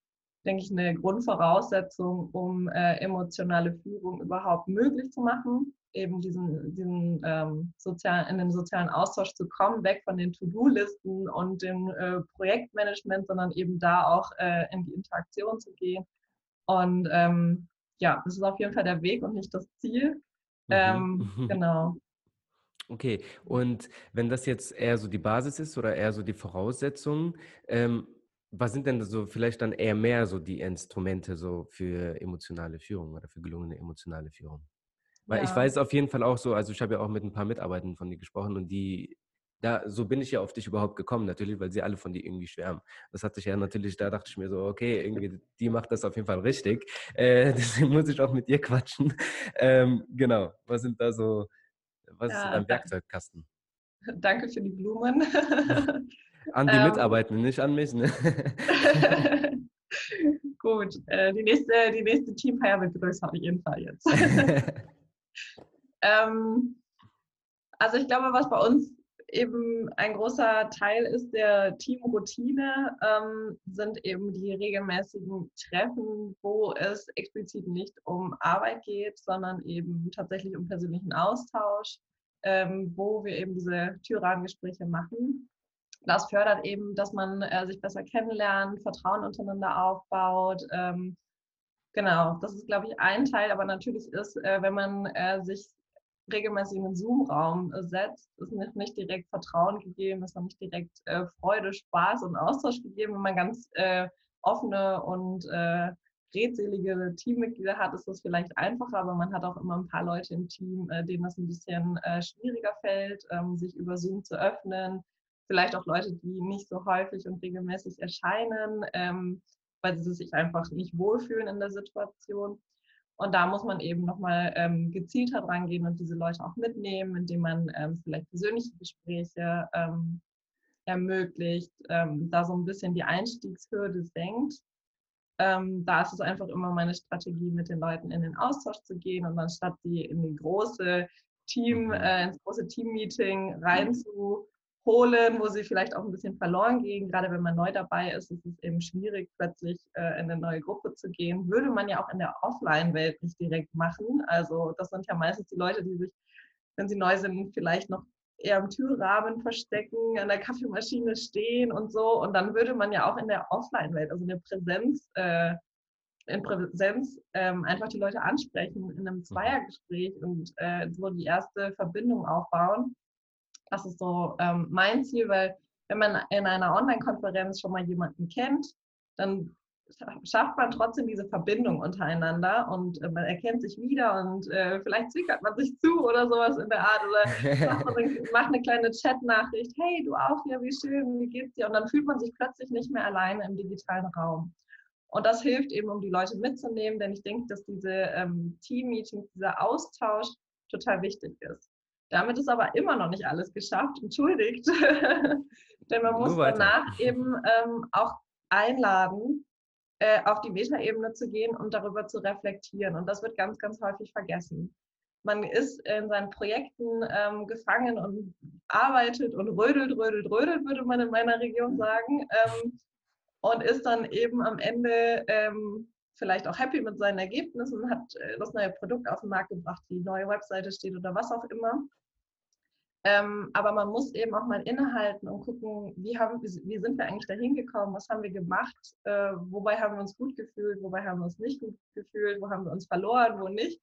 denke ich, eine Grundvoraussetzung, um äh, emotionale Führung überhaupt möglich zu machen, eben diesen, diesen ähm, sozialen, in den sozialen Austausch zu kommen, weg von den To-Do-Listen und dem äh, Projektmanagement, sondern eben da auch in die Interaktion zu gehen und ähm, ja, das ist auf jeden Fall der Weg und nicht das Ziel. Mhm. Ähm, [LAUGHS] genau. Okay, und wenn das jetzt eher so die Basis ist oder eher so die Voraussetzung, ähm, was sind denn so vielleicht dann eher mehr so die Instrumente so für emotionale Führung oder für gelungene emotionale Führung? Weil ich Ja. weiß auf jeden Fall auch so, also ich habe ja auch mit ein paar Mitarbeitern von dir gesprochen und die, da, so bin ich ja auf dich überhaupt gekommen, natürlich, weil sie alle von dir irgendwie schwärmen. Das hatte ich ja natürlich, da dachte ich mir so, okay, irgendwie, die macht das auf jeden Fall richtig. Äh, [LAUGHS] deswegen muss ich auch mit dir quatschen. Ähm, genau, was sind da so, was ist Ja, dein da Werkzeugkasten? danke für die Blumen. [LAUGHS] An [LAUGHS] die Ähm, Mitarbeitenden, nicht an mich. Ne? Gut, äh, die nächste, die nächste Teamfeier wird größer auf jeden Fall jetzt. Ähm, also ich glaube, was bei uns eben ein großer Teil ist der Teamroutine, ähm, sind eben die regelmäßigen Treffen, wo es explizit nicht um Arbeit geht, sondern eben tatsächlich um persönlichen Austausch, ähm, wo wir eben diese Türrahmengespräche machen. Das fördert eben, dass man äh, sich besser kennenlernt, Vertrauen untereinander aufbaut. Ähm, genau, das ist, glaube ich, ein Teil, aber natürlich ist, äh, wenn man äh, sich regelmäßig in den Zoom-Raum äh, setzt, ist nicht, nicht direkt Vertrauen gegeben, ist noch nicht direkt äh, Freude, Spaß und Austausch gegeben. Wenn man ganz äh, offene und redselige Teammitglieder hat, ist das vielleicht einfacher, aber man hat auch immer ein paar Leute im Team, denen das ein bisschen schwieriger fällt, ähm, sich über Zoom zu öffnen. Vielleicht auch Leute, die nicht so häufig und regelmäßig erscheinen, ähm, weil sie sich einfach nicht wohlfühlen in der Situation. Und da muss man eben nochmal ähm, gezielter dran gehen und diese Leute auch mitnehmen, indem man ähm, vielleicht persönliche Gespräche ähm, ermöglicht, ähm, da so ein bisschen die Einstiegshürde senkt. Ähm, da ist es einfach immer meine Strategie, mit den Leuten in den Austausch zu gehen und anstatt sie in die große Team, Mhm. äh, ins große Teammeeting reinzuholen, wo sie vielleicht auch ein bisschen verloren gehen. Gerade wenn man neu dabei ist, ist es eben schwierig, plötzlich äh, in eine neue Gruppe zu gehen. Würde man ja auch in der Offline-Welt nicht direkt machen. Also das sind ja meistens die Leute, die sich, wenn sie neu sind, vielleicht noch eher im Türrahmen verstecken, an der Kaffeemaschine stehen und so. Und dann würde man ja auch in der Offline-Welt, also in der Präsenz, äh, in Präsenz ähm, einfach die Leute ansprechen in einem Zweiergespräch und äh, so die erste Verbindung aufbauen. Das ist so ähm, mein Ziel, weil wenn man in einer Online-Konferenz schon mal jemanden kennt, dann schafft man trotzdem diese Verbindung untereinander und äh, man erkennt sich wieder und äh, vielleicht zwickert man sich zu oder sowas in der Art oder [LAUGHS] macht, eine, kleine Chat-Nachricht, hey, du auch hier, wie schön, wie geht's dir? Und dann fühlt man sich plötzlich nicht mehr alleine im digitalen Raum. Und das hilft eben, um die Leute mitzunehmen, denn ich denke, dass diese ähm, Team-Meetings, dieser Austausch total wichtig ist. Damit ist aber immer noch nicht alles geschafft, entschuldigt. [LAUGHS] denn man muss danach eben ähm, auch einladen, äh, auf die Metaebene zu gehen und darüber zu reflektieren. Und das wird ganz, ganz häufig vergessen. Man ist in seinen Projekten ähm, gefangen und arbeitet und rödelt, rödelt, rödelt, würde man in meiner Region sagen. Ähm, und ist dann eben am Ende ähm, vielleicht auch happy mit seinen Ergebnissen, hat äh, das neue Produkt auf den Markt gebracht, die neue Webseite steht oder was auch immer. Ähm, aber man muss eben auch mal innehalten und gucken, wie, haben, wie, sind wir eigentlich dahin gekommen, was haben wir gemacht, äh, wobei haben wir uns gut gefühlt, wobei haben wir uns nicht gut gefühlt, wo haben wir uns verloren, wo nicht.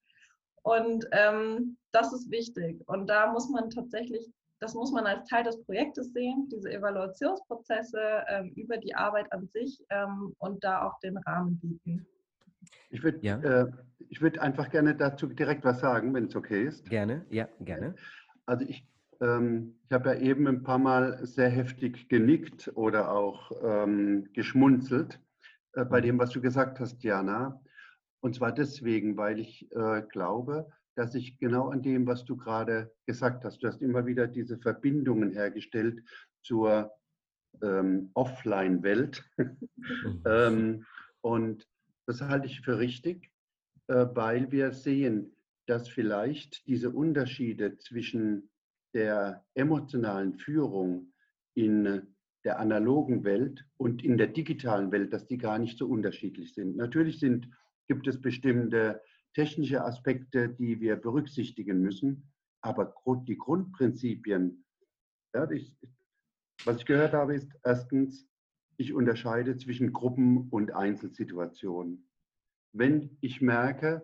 Und ähm, das ist wichtig. Und da muss man tatsächlich, das muss man als Teil des Projektes sehen, diese Evaluationsprozesse ähm, über die Arbeit an sich ähm, und da auch den Rahmen bieten. Ich würde Ja. äh, ich würd einfach gerne dazu direkt was sagen, wenn es okay ist. Gerne, ja, gerne. Also ich, ähm, ich habe ja eben ein paar Mal sehr heftig genickt oder auch ähm, geschmunzelt äh, bei dem, was du gesagt hast, Diana. Und zwar deswegen, weil ich äh, glaube, dass ich genau an dem, was du gerade gesagt hast, du hast immer wieder diese Verbindungen hergestellt zur ähm, Offline-Welt. Mhm. [LAUGHS] ähm, und das halte ich für richtig, äh, weil wir sehen, dass vielleicht diese Unterschiede zwischen der emotionalen Führung in der analogen Welt und in der digitalen Welt, dass die gar nicht so unterschiedlich sind. Natürlich sind, gibt es bestimmte technische Aspekte, die wir berücksichtigen müssen, aber die Grundprinzipien, ja, ich, was ich gehört habe, ist erstens, ich unterscheide zwischen Gruppen- und Einzelsituationen. Wenn ich merke,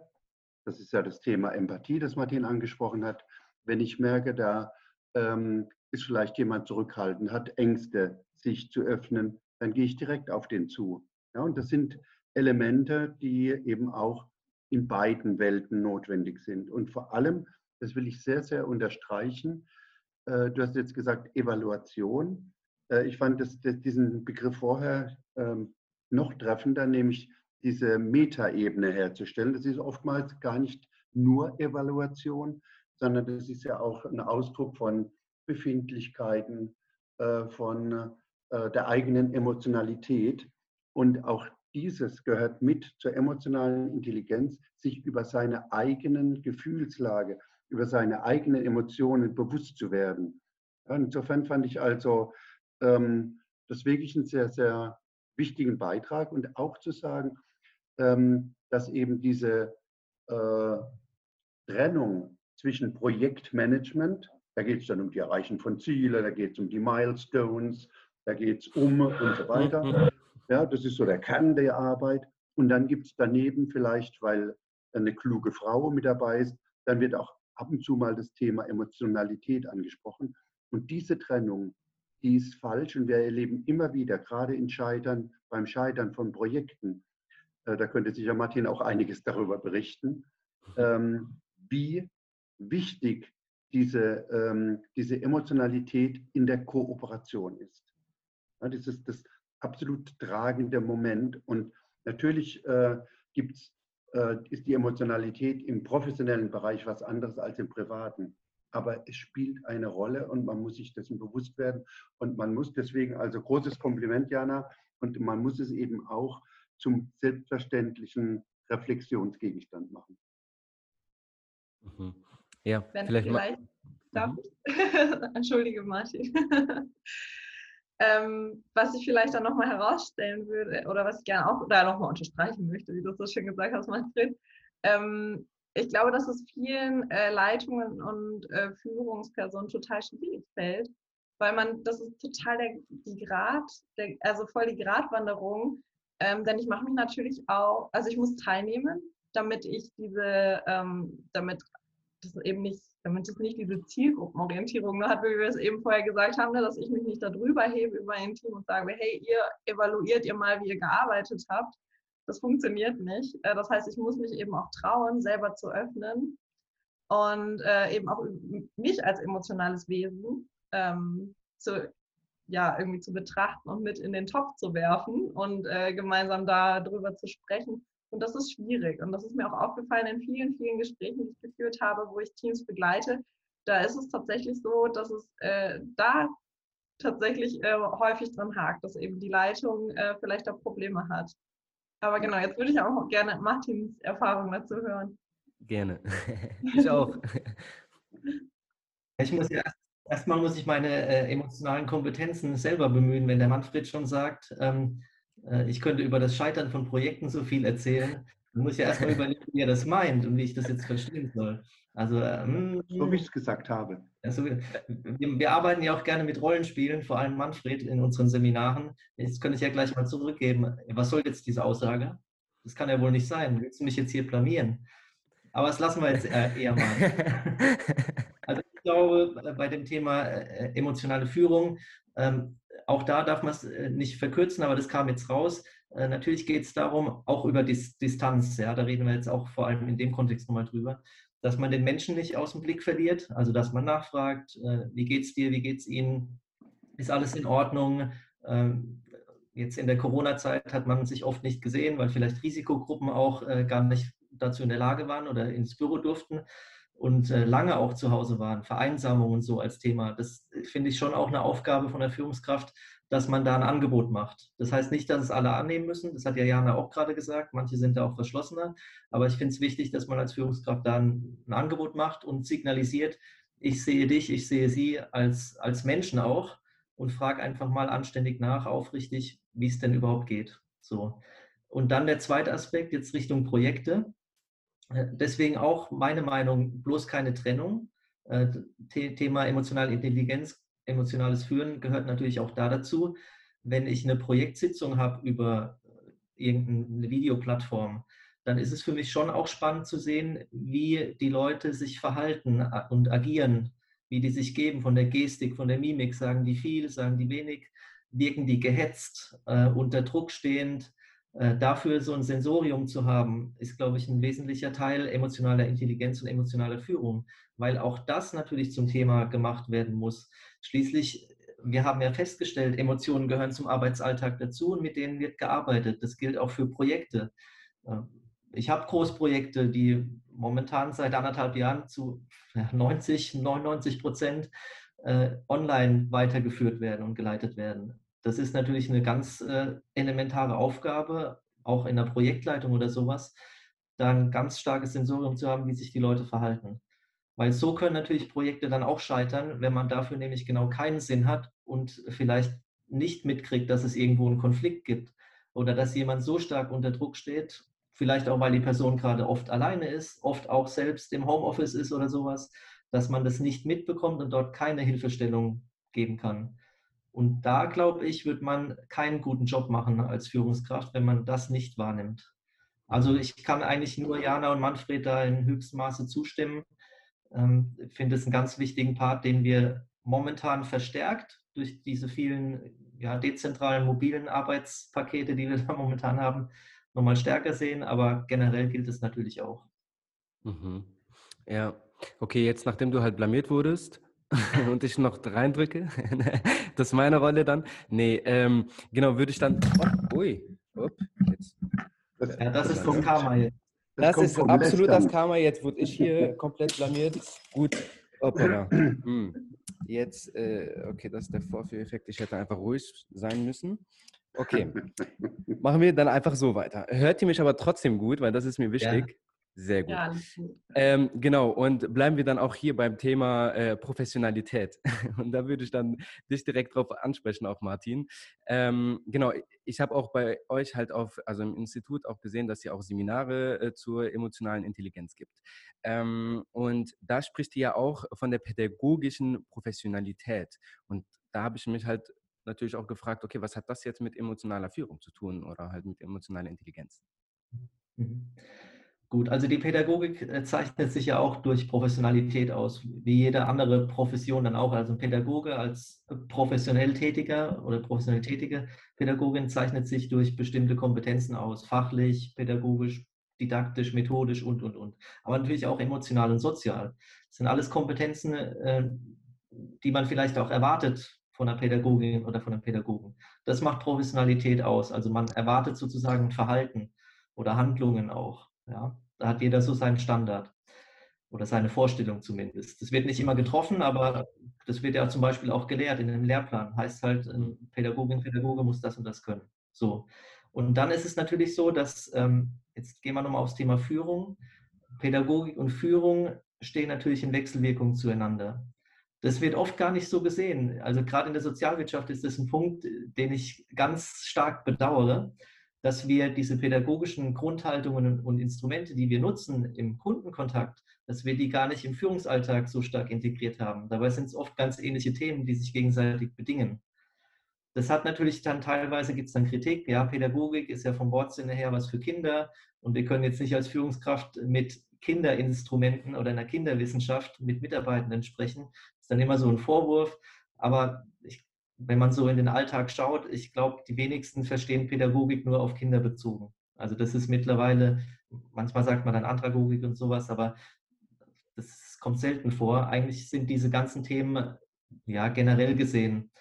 das ist ja das Thema Empathie, das Martin angesprochen hat, wenn ich merke, da ähm, ist vielleicht jemand zurückhaltend, hat Ängste, sich zu öffnen, dann gehe ich direkt auf den zu. Ja, und das sind Elemente, die eben auch in beiden Welten notwendig sind. Und vor allem, das will ich sehr, sehr unterstreichen, äh, du hast jetzt gesagt Evaluation. Äh, ich fand das, das, diesen Begriff vorher ähm, noch treffender, nämlich diese Metaebene herzustellen. Das ist oftmals gar nicht nur Evaluation, sondern das ist ja auch ein Ausdruck von Befindlichkeiten, äh, von der eigenen Emotionalität. Und auch dieses gehört mit zur emotionalen Intelligenz, sich über seine eigenen Gefühlslage, über seine eigenen Emotionen bewusst zu werden. insofern fand ich also ähm, das wirklich einen sehr, sehr wichtigen Beitrag und auch zu sagen, ähm, dass eben diese äh, Trennung zwischen Projektmanagement, da geht es dann um die Erreichen von Zielen, da geht es um die Milestones, da geht es um und so weiter. Ja, das ist so der Kern der Arbeit. Und dann gibt es daneben vielleicht, weil eine kluge Frau mit dabei ist, dann wird auch ab und zu mal das Thema Emotionalität angesprochen. Und diese Trennung, die ist falsch und wir erleben immer wieder, gerade in Scheitern, beim Scheitern von Projekten, äh, da könnte sicher Martin auch einiges darüber berichten, ähm, wie wichtig diese, ähm, diese Emotionalität in der Kooperation ist. Ja, das ist das absolut tragende Moment. Und natürlich äh, gibt's, äh, ist die Emotionalität im professionellen Bereich was anderes als im privaten. Aber es spielt eine Rolle und man muss sich dessen bewusst werden. Und man muss deswegen, also großes Kompliment, Jana, und man muss es eben auch zum selbstverständlichen Reflexionsgegenstand machen. Mhm. Ja, Wenn vielleicht, vielleicht. Darf mhm. ich? [LAUGHS] Entschuldige, Martin. [LAUGHS] Ähm, was ich vielleicht dann nochmal herausstellen würde oder was ich gerne auch oder nochmal unterstreichen möchte, wie du das schon gesagt hast, Manfred. Ähm, ich glaube, dass es vielen äh, Leitungen und äh, Führungspersonen total schwierig fällt, weil man, das ist total der, die Grad, der, also voll die Gratwanderung, ähm, denn ich mache mich natürlich auch, also ich muss teilnehmen, damit ich diese, ähm, damit das eben nicht damit es nicht diese Zielgruppenorientierung hat, wie wir es eben vorher gesagt haben, ne, dass ich mich nicht darüber hebe über ein Team und sage, hey, ihr evaluiert ihr mal, wie ihr gearbeitet habt. Das funktioniert nicht. Äh, das heißt, ich muss mich eben auch trauen, selber zu öffnen und äh, eben auch mich als emotionales Wesen ähm, zu, ja, irgendwie zu betrachten und mit in den Topf zu werfen und äh, gemeinsam darüber zu sprechen und das ist schwierig. Und das ist mir auch aufgefallen in vielen, vielen Gesprächen, die ich geführt habe, wo ich Teams begleite. Da ist es tatsächlich so, dass es äh, da tatsächlich äh, häufig dran hakt, dass eben die Leitung äh, vielleicht auch Probleme hat. Aber genau, jetzt würde ich auch gerne Martins Erfahrung dazu hören. Gerne. [LAUGHS] ich auch. Ich muss ja erstmal muss ich meine äh, emotionalen Kompetenzen selber bemühen, wenn der Manfred schon sagt, ähm, äh, ich könnte über das Scheitern von Projekten so viel erzählen. Man muss ja erstmal überlegen, wie er das meint und wie ich das jetzt verstehen soll. Also, ähm, so wie ich es gesagt habe. Also, wir, wir, arbeiten ja auch gerne mit Rollenspielen, vor allem Manfred in unseren Seminaren. Jetzt könnte ich ja gleich mal zurückgeben. Was soll jetzt diese Aussage? Das kann ja wohl nicht sein. Willst du mich jetzt hier blamieren? Aber das lassen wir jetzt äh, eher mal. [LAUGHS] Also ich glaube, bei dem Thema äh, emotionale Führung ähm, auch da darf man es äh, nicht verkürzen, aber das kam jetzt raus. Äh, natürlich geht es darum, auch über Dis Distanz, ja, da reden wir jetzt auch vor allem in dem Kontext nochmal drüber, dass man den Menschen nicht aus dem Blick verliert, also dass man nachfragt, äh, wie geht's dir, wie geht's Ihnen, ist alles in Ordnung? Ähm, jetzt in der Corona-Zeit hat man sich oft nicht gesehen, weil vielleicht Risikogruppen auch gar nicht dazu in der Lage waren oder ins Büro durften und äh, lange auch zu Hause waren, Vereinsamung und so als Thema, das finde ich schon auch eine Aufgabe von der Führungskraft, dass man da ein Angebot macht. Das heißt nicht, dass es alle annehmen müssen, das hat ja Jana auch gerade gesagt, manche sind da auch verschlossener, aber ich finde es wichtig, dass man als Führungskraft da ein, ein Angebot macht und signalisiert, ich sehe dich, ich sehe sie als, als Menschen auch und frage einfach mal anständig nach, aufrichtig, wie es denn überhaupt geht. So. Und dann der zweite Aspekt, jetzt Richtung Projekte. Äh, deswegen auch meine Meinung, bloß keine Trennung. Äh, Thema emotionale Intelligenz, emotionales Führen gehört natürlich auch da dazu. Wenn ich eine Projektsitzung habe über äh, irgendeine Videoplattform, dann ist es für mich schon auch spannend zu sehen, wie die Leute sich verhalten und agieren, wie die sich geben, von der Gestik, von der Mimik, sagen die viel, sagen die wenig, wirken die gehetzt, äh, unter Druck stehend. Äh, dafür so ein Sensorium zu haben, ist, glaube ich, ein wesentlicher Teil emotionaler Intelligenz und emotionaler Führung, weil auch das natürlich zum Thema gemacht werden muss. Schließlich, wir haben ja festgestellt, Emotionen gehören zum Arbeitsalltag dazu und mit denen wird gearbeitet. Das gilt auch für Projekte. Äh, ich habe Großprojekte, die momentan seit anderthalb Jahren zu 90, 99 Prozent äh, online weitergeführt werden und geleitet werden. Das ist natürlich eine ganz äh, elementare Aufgabe, auch in der Projektleitung oder sowas, da ein ganz starkes Sensorium zu haben, wie sich die Leute verhalten. Weil so können natürlich Projekte dann auch scheitern, wenn man dafür nämlich genau keinen Sinn hat und vielleicht nicht mitkriegt, dass es irgendwo einen Konflikt gibt oder dass jemand so stark unter Druck steht vielleicht auch, weil die Person gerade oft alleine ist, oft auch selbst im Homeoffice ist oder sowas, dass man das nicht mitbekommt und dort keine Hilfestellung geben kann. Und da, glaube ich, wird man keinen guten Job machen als Führungskraft, wenn man das nicht wahrnimmt. Also ich kann eigentlich nur Jana und Manfred da in höchstem Maße zustimmen. Ähm, ich finde es einen ganz wichtigen Part, den wir momentan verstärkt durch diese vielen ja, dezentralen mobilen Arbeitspakete, die wir [LAUGHS] da momentan haben, nochmal stärker sehen, aber generell gilt es natürlich auch. Mhm. Ja, okay, jetzt nachdem du halt blamiert wurdest [LAUGHS] und ich noch reindrücke, [LAUGHS] das ist meine Rolle dann. Nee, ähm, genau, würde ich dann. Oh, ui, up, jetzt. Das, ja, das ist vom Karma jetzt. Das, das ist absolut das Karma. Jetzt wurde ich hier [LAUGHS] komplett blamiert. Gut. Opera. [CLEARS THROAT] Hm. Jetzt, äh, okay, das ist der Vorführeffekt. Ich hätte einfach ruhig sein müssen. Okay. Machen wir dann einfach so weiter. Hört ihr mich aber trotzdem gut, weil das ist mir wichtig. Ja. Sehr gut. Ja, gut. Ähm, genau, und bleiben wir dann auch hier beim Thema äh, Professionalität. [LAUGHS] Und da würde ich dann dich direkt drauf ansprechen, auch Martin. Ähm, genau, ich habe auch bei euch halt auf, also im Institut auch gesehen, dass ihr auch Seminare äh, zur emotionalen Intelligenz gibt. Ähm, und da spricht ihr ja auch von der pädagogischen Professionalität. Und da habe ich mich halt natürlich auch gefragt, okay, was hat das jetzt mit emotionaler Führung zu tun oder halt mit emotionaler Intelligenz? Mhm. Gut, also die Pädagogik äh, zeichnet sich ja auch durch Professionalität aus, wie jede andere Profession dann auch. Also ein Pädagoge als professionell tätiger oder professionell tätige Pädagogin zeichnet sich durch bestimmte Kompetenzen aus, fachlich, pädagogisch, didaktisch, methodisch und, und, und. Aber natürlich auch emotional und sozial. Das sind alles Kompetenzen, äh, die man vielleicht auch erwartet von der Pädagogin oder von einem Pädagogen. Das macht Professionalität aus. Also man erwartet sozusagen Verhalten oder Handlungen auch. Ja? Da hat jeder so seinen Standard oder seine Vorstellung zumindest. Das wird nicht immer getroffen, aber das wird ja zum Beispiel auch gelehrt in einem Lehrplan. Heißt halt, ein Pädagogin, Pädagoge muss das und das können. So. Und dann ist es natürlich so, dass, ähm, jetzt gehen wir nochmal aufs Thema Führung. Pädagogik und Führung stehen natürlich in Wechselwirkung zueinander. Das wird oft gar nicht so gesehen. Also gerade in der Sozialwirtschaft ist das ein Punkt, den ich ganz stark bedauere, dass wir diese pädagogischen Grundhaltungen und Instrumente, die wir nutzen im Kundenkontakt, dass wir die gar nicht im Führungsalltag so stark integriert haben. Dabei sind es oft ganz ähnliche Themen, die sich gegenseitig bedingen. Das hat natürlich dann teilweise gibt es dann Kritik. Ja, Pädagogik ist ja vom Wortsinne her was für Kinder und wir können jetzt nicht als Führungskraft mit Kinderinstrumenten oder einer Kinderwissenschaft mit Mitarbeitenden sprechen. Das ist dann immer so ein Vorwurf. Aber wenn man so in den Alltag schaut, ich glaube, die wenigsten verstehen Pädagogik nur auf Kinder bezogen. Also das ist mittlerweile, manchmal sagt man dann Andragogik und sowas, aber das kommt selten vor. Eigentlich sind diese ganzen Themen ja generell gesehen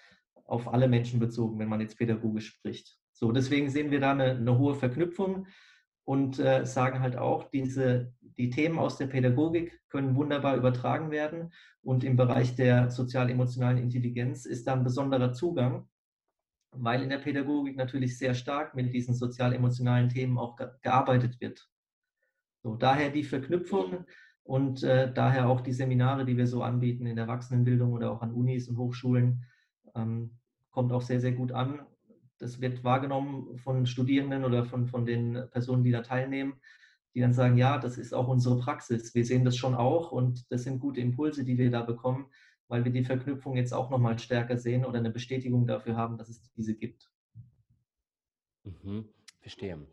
auf alle Menschen bezogen, wenn man jetzt pädagogisch spricht. So, deswegen sehen wir da eine, eine hohe Verknüpfung und äh, sagen halt auch, diese, die Themen aus der Pädagogik können wunderbar übertragen werden und im Bereich der sozial-emotionalen Intelligenz ist da ein besonderer Zugang, weil in der Pädagogik natürlich sehr stark mit diesen sozial-emotionalen Themen auch ge gearbeitet wird. So, daher die Verknüpfung und äh, daher auch die Seminare, die wir so anbieten in der Erwachsenenbildung oder auch an Unis und Hochschulen, ähm, kommt auch sehr, sehr gut an das wird wahrgenommen von Studierenden oder von, von den Personen, die da teilnehmen, die dann sagen, ja, das ist auch unsere Praxis. Wir sehen das schon auch und das sind gute Impulse, die wir da bekommen, weil wir die Verknüpfung jetzt auch nochmal stärker sehen oder eine Bestätigung dafür haben, dass es diese gibt. Mhm, verstehe.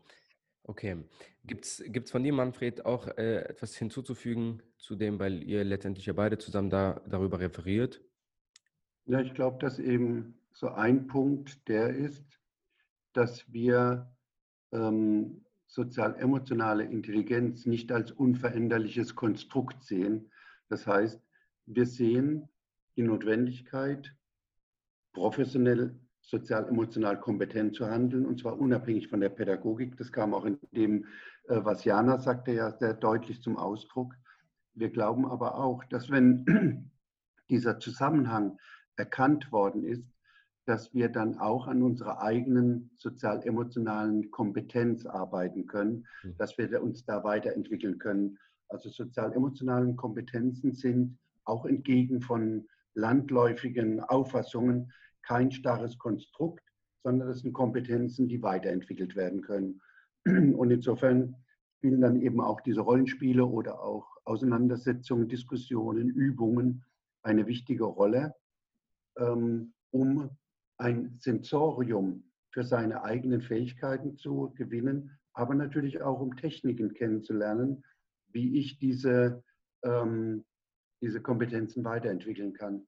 Okay. Gibt es von dir, Manfred, auch äh, etwas hinzuzufügen zu dem, weil ihr letztendlich ja beide zusammen da, darüber referiert? Ja, ich glaube, dass eben so ein Punkt der ist, dass wir ähm, sozial-emotionale Intelligenz nicht als unveränderliches Konstrukt sehen. Das heißt, wir sehen die Notwendigkeit, professionell sozial-emotional kompetent zu handeln, und zwar unabhängig von der Pädagogik. Das kam auch in dem, äh, was Jana sagte, ja sehr deutlich zum Ausdruck. Wir glauben aber auch, dass wenn [CLEARS THROAT] dieser Zusammenhang erkannt worden ist, dass wir dann auch an unserer eigenen sozial-emotionalen Kompetenz arbeiten können, hm. dass wir uns da weiterentwickeln können. Also sozial-emotionalen Kompetenzen sind auch entgegen von landläufigen Auffassungen kein starres Konstrukt, sondern das sind Kompetenzen, die weiterentwickelt werden können. Und insofern spielen dann eben auch diese Rollenspiele oder auch Auseinandersetzungen, Diskussionen, Übungen eine wichtige Rolle, ähm, um ein Sensorium für seine eigenen Fähigkeiten zu gewinnen, aber natürlich auch um Techniken kennenzulernen, wie ich diese, ähm, diese Kompetenzen weiterentwickeln kann.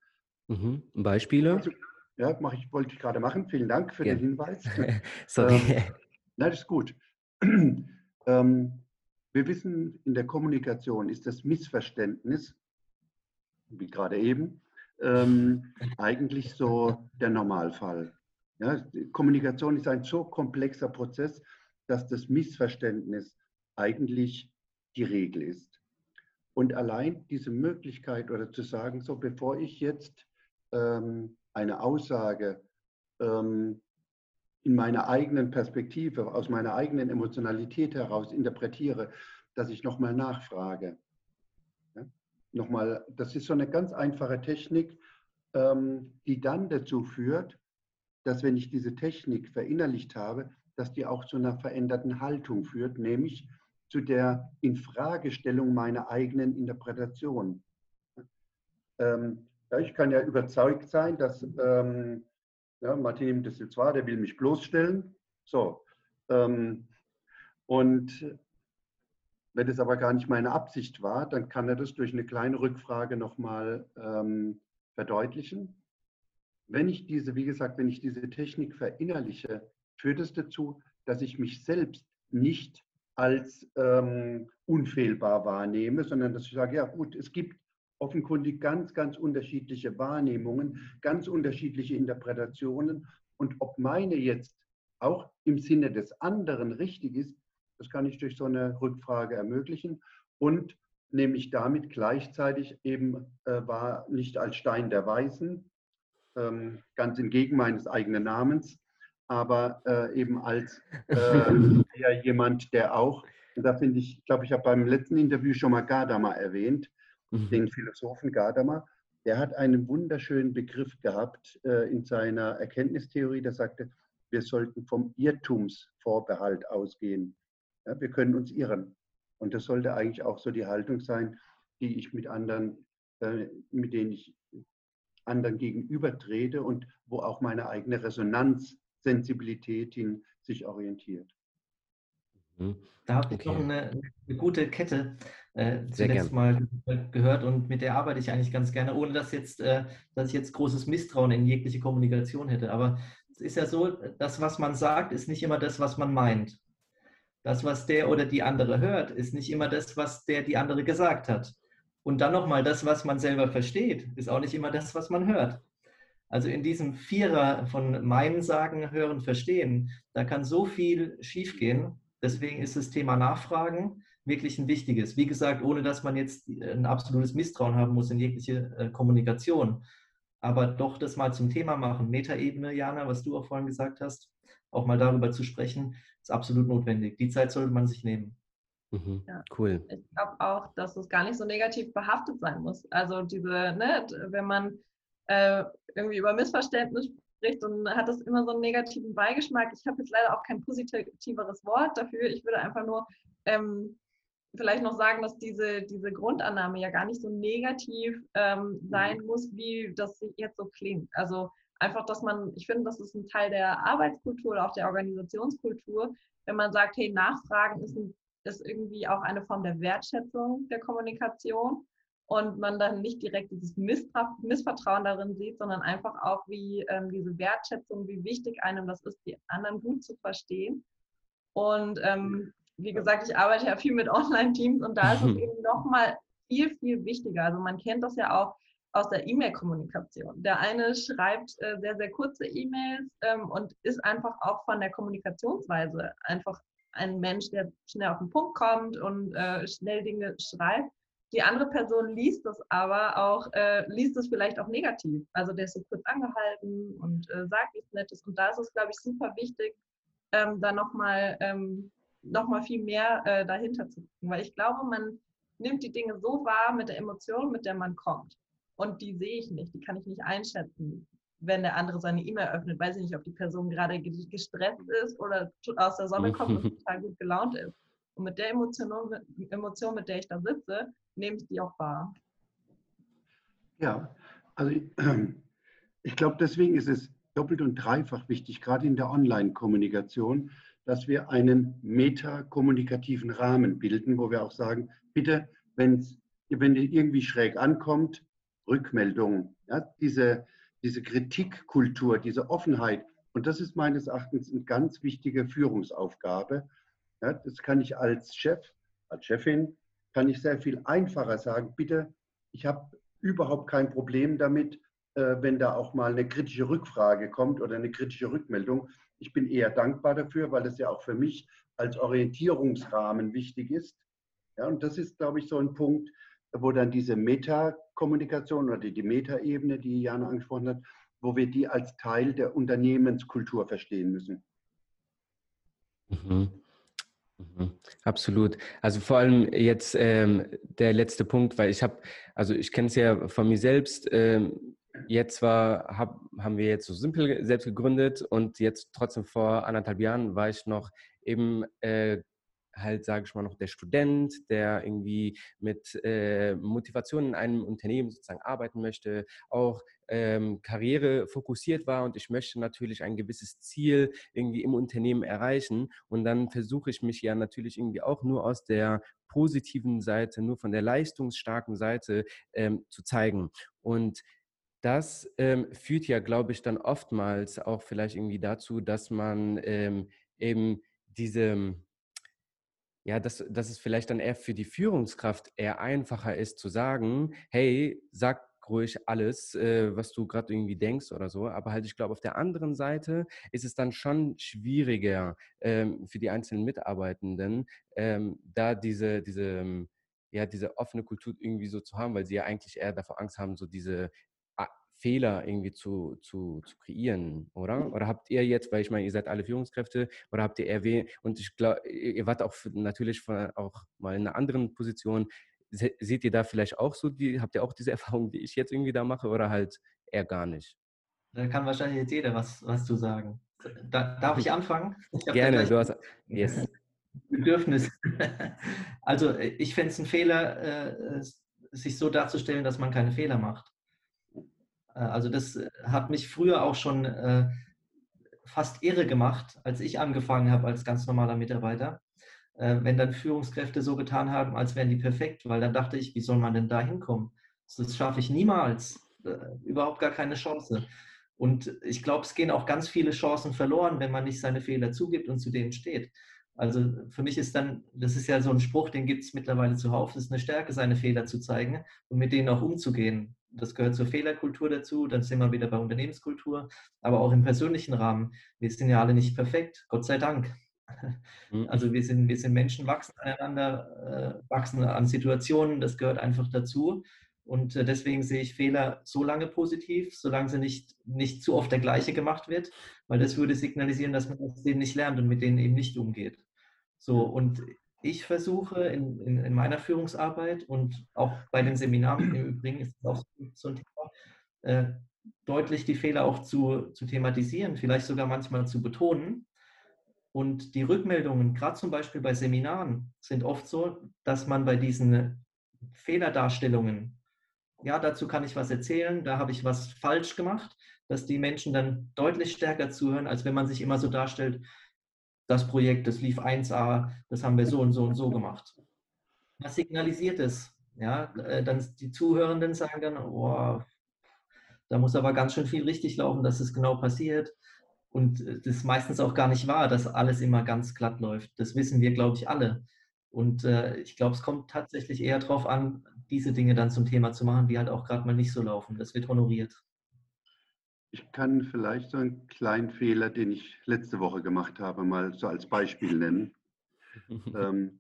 Mhm. Beispiele? Also, ja, mach ich, wollte ich gerade machen. Vielen Dank für ja. den Hinweis. [LAUGHS] Sorry. Ähm, nein, das ist gut. [CLEARS THROAT] ähm, wir wissen, in der Kommunikation ist das Missverständnis, wie gerade eben, ähm, eigentlich so der Normalfall. Ja, Kommunikation ist ein so komplexer Prozess, dass das Missverständnis eigentlich die Regel ist. Und allein diese Möglichkeit oder zu sagen, so bevor ich jetzt ähm, eine Aussage ähm, in meiner eigenen Perspektive, aus meiner eigenen Emotionalität heraus interpretiere, dass ich nochmal nachfrage. Nochmal, das ist so eine ganz einfache Technik, ähm, die dann dazu führt, dass wenn ich diese Technik verinnerlicht habe, dass die auch zu einer veränderten Haltung führt, nämlich zu der Infragestellung meiner eigenen Interpretation. Ähm, ich kann ja überzeugt sein, dass ähm, ja, Martin das jetzt war, der will mich bloßstellen. So. Ähm, und wenn es aber gar nicht meine Absicht war, dann kann er das durch eine kleine Rückfrage nochmal ähm, verdeutlichen. Wenn ich diese, wie gesagt, wenn ich diese Technik verinnerliche, führt es dazu, dass ich mich selbst nicht als ähm, unfehlbar wahrnehme, sondern dass ich sage, ja gut, es gibt offenkundig ganz, ganz unterschiedliche Wahrnehmungen, ganz unterschiedliche Interpretationen. Und ob meine jetzt auch im Sinne des anderen richtig ist, das kann ich durch so eine Rückfrage ermöglichen und nämlich damit gleichzeitig eben äh, war nicht als Stein der Weisen, ähm, ganz entgegen meines eigenen Namens, aber äh, eben als äh, [LAUGHS] jemand, der auch, und da finde ich, glaube ich, habe beim letzten Interview schon mal Gadamer erwähnt, mhm. den Philosophen Gadamer, der hat einen wunderschönen Begriff gehabt äh, in seiner Erkenntnistheorie, der sagte, wir sollten vom Irrtumsvorbehalt ausgehen. Ja, wir können uns irren. Und das sollte eigentlich auch so die Haltung sein, die ich mit anderen, äh, mit denen ich anderen gegenüber trete und wo auch meine eigene Resonanzsensibilität hin sich orientiert. Mhm. Da habe ich okay. noch eine, eine, gute Kette äh, zuletzt mal gehört und mit der arbeite ich eigentlich ganz gerne, ohne dass, jetzt, äh, dass ich jetzt großes Misstrauen in jegliche Kommunikation hätte. Aber es ist ja so, das, was man sagt, ist nicht immer das, was man meint. Das, was der oder die andere hört, ist nicht immer das, was der die andere gesagt hat. Und dann nochmal, das, was man selber versteht, ist auch nicht immer das, was man hört. Also in diesem Vierer von meinen Sagen, Hören, Verstehen, da kann so viel schiefgehen. Deswegen ist das Thema Nachfragen wirklich ein wichtiges. Wie gesagt, ohne dass man jetzt ein absolutes Misstrauen haben muss in jegliche äh, Kommunikation. Aber doch das mal zum Thema machen. Metaebene, Jana, was du auch vorhin gesagt hast, auch mal darüber zu sprechen, ist absolut notwendig. Die Zeit sollte man sich nehmen. Mhm, ja. Cool. Ich glaube auch, dass es gar nicht so negativ behaftet sein muss. Also diese, ne, wenn man äh, irgendwie über Missverständnis spricht und hat das immer so einen negativen Beigeschmack. Ich habe jetzt leider auch kein positiveres Wort dafür. Ich würde einfach nur ähm, vielleicht noch sagen, dass diese, diese Grundannahme ja gar nicht so negativ ähm, sein muss, wie das jetzt so klingt. Also einfach, dass man, ich finde, das ist ein Teil der Arbeitskultur oder auch der Organisationskultur, wenn man sagt, hey, Nachfragen ist, ein, ist irgendwie auch eine Form der Wertschätzung der Kommunikation und man dann nicht direkt dieses Missvertrauen darin sieht, sondern einfach auch wie ähm, diese Wertschätzung, wie wichtig einem das ist, die anderen gut zu verstehen. Und ähm, wie gesagt, ich arbeite ja viel mit Online-Teams und da ist es [LAUGHS] eben nochmal viel, viel wichtiger. Also man kennt das ja auch aus der E-Mail-Kommunikation. Der eine schreibt äh, sehr, sehr kurze E-Mails ähm, und ist einfach auch von der Kommunikationsweise einfach ein Mensch, der schnell auf den Punkt kommt und äh, schnell Dinge schreibt. Die andere Person liest das aber auch, äh, liest es vielleicht auch negativ. Also der ist so kurz angehalten und äh, sagt nichts Nettes. Und da ist es, glaube ich, super wichtig, ähm, da nochmal ähm, noch viel mehr äh, dahinter zu gucken. Weil ich glaube, man nimmt die Dinge so wahr mit der Emotion, mit der man kommt. Und die sehe ich nicht, die kann ich nicht einschätzen. Wenn der andere seine E-Mail öffnet, weiß ich nicht, ob die Person gerade gestresst ist oder aus der Sonne kommt und [LAUGHS] total gut gelaunt ist. Und mit der Emotion, Emotion, mit der ich da sitze, nehme ich die auch wahr. Ja, also ich, [CLEARS THROAT] ich glaube, deswegen ist es doppelt und dreifach wichtig, gerade in der Online-Kommunikation, dass wir einen metakommunikativen Rahmen bilden, wo wir auch sagen, bitte, wenn's, wenn es irgendwie schräg ankommt, Rückmeldung, ja, diese, diese Kritikkultur, diese Offenheit. Und das ist meines Erachtens eine ganz wichtige Führungsaufgabe. Ja, das kann ich als Chef, als Chefin, kann ich sehr viel einfacher sagen, bitte, ich habe überhaupt kein Problem damit, äh, wenn da auch mal eine kritische Rückfrage kommt oder eine kritische Rückmeldung. Ich bin eher dankbar dafür, weil es ja auch für mich als Orientierungsrahmen wichtig ist. Ja, und das ist, glaube ich, so ein Punkt, wo dann diese Metakommunikation oder die, die Metaebene, die Jana angesprochen hat, wo wir die als Teil der Unternehmenskultur verstehen müssen. Mhm. Mhm. Absolut. Also vor allem jetzt ähm, der letzte Punkt, weil ich habe, also ich kenne es ja von mir selbst. Ähm, jetzt war, hab, haben wir jetzt so simpel selbst gegründet und jetzt trotzdem vor anderthalb Jahren war ich noch eben äh, halt, sage ich mal, noch der Student, der irgendwie mit äh, Motivation in einem Unternehmen sozusagen arbeiten möchte, auch ähm, Karriere fokussiert war und ich möchte natürlich ein gewisses Ziel irgendwie im Unternehmen erreichen. Und dann versuche ich mich ja natürlich irgendwie auch nur aus der positiven Seite, nur von der leistungsstarken Seite ähm, zu zeigen. Und das ähm, führt ja, glaube ich, dann oftmals auch vielleicht irgendwie dazu, dass man ähm, eben diese, ja, dass, dass es vielleicht dann eher für die Führungskraft eher einfacher ist zu sagen, hey, sag ruhig alles, äh, was du gerade irgendwie denkst oder so. Aber halt, ich glaube, auf der anderen Seite ist es dann schon schwieriger ähm, für die einzelnen Mitarbeitenden, ähm, da diese, diese, ähm, ja, diese offene Kultur irgendwie so zu haben, weil sie ja eigentlich eher davor Angst haben, so diese Fehler irgendwie zu, zu, zu kreieren, oder? Oder habt ihr jetzt, weil ich meine, ihr seid alle Führungskräfte, oder habt ihr RW und ich glaube, ihr wart auch natürlich von, auch mal in einer anderen Position. seht ihr da vielleicht auch so, die, habt ihr auch diese [LAUGHS] Erfahrung, die ich jetzt irgendwie da mache, oder halt eher gar nicht? Da kann wahrscheinlich jetzt jeder was, was zu sagen. Da, darf ich [LAUGHS] anfangen? Ich Gerne, du hast. Yes. [LAUGHS] Bedürfnis. Also ich fände es ein Fehler, äh, sich so darzustellen, dass man keine Fehler macht. Äh, also das äh, hat mich früher auch schon äh, fast irre gemacht, als ich angefangen habe als ganz normaler Mitarbeiter. Wenn dann Führungskräfte so getan haben, als wären die perfekt, weil dann dachte ich, wie soll man denn da hinkommen? Das schaffe ich niemals. Überhaupt gar keine Chance. Und ich glaube, es gehen auch ganz viele Chancen verloren, wenn man nicht seine Fehler zugibt und zu denen steht. Also für mich ist dann, das ist ja so ein Spruch, den gibt es mittlerweile zuhauf, es ist eine Stärke, seine Fehler zu zeigen und mit denen auch umzugehen das gehört zur Fehlerkultur dazu, dann sind wir wieder bei Unternehmenskultur, aber auch im persönlichen Rahmen. Wir sind ja alle nicht perfekt, Gott sei Dank. Mhm. Also wir sind, wir sind Menschen, wachsen aneinander, äh, wachsen an Situationen, das gehört einfach dazu. Und äh, deswegen sehe ich Fehler so lange positiv, solange sie nicht, nicht zu oft der gleiche gemacht wird, weil das würde signalisieren, dass man aus denen nicht lernt und mit denen eben nicht umgeht. So, und ich versuche in, in, in, meiner Führungsarbeit und auch bei den Seminaren im Übrigen ist es auch so ein Thema, äh, deutlich die Fehler auch zu, zu thematisieren, vielleicht sogar manchmal zu betonen. Und die Rückmeldungen, gerade zum Beispiel bei Seminaren, sind oft so, dass man bei diesen Fehlerdarstellungen, ja, dazu kann ich was erzählen, da habe ich was falsch gemacht, dass die Menschen dann deutlich stärker zuhören, als wenn man sich immer so darstellt, das Projekt, das lief 1a, das haben wir so und so und so [LAUGHS] gemacht. Was signalisiert es? Ja, äh, dann die Zuhörenden sagen dann, oh, da muss aber ganz schön viel richtig laufen, dass es genau passiert. Und äh, das ist meistens auch gar nicht wahr, dass alles immer ganz glatt läuft. Das wissen wir, glaube ich, alle. Und äh, ich glaube, es kommt tatsächlich eher darauf an, diese Dinge dann zum Thema zu machen, die halt auch gerade mal nicht so laufen. Das wird honoriert. Ich kann vielleicht so einen kleinen Fehler, den ich letzte Woche gemacht habe, mal so als Beispiel nennen. [LAUGHS] ähm,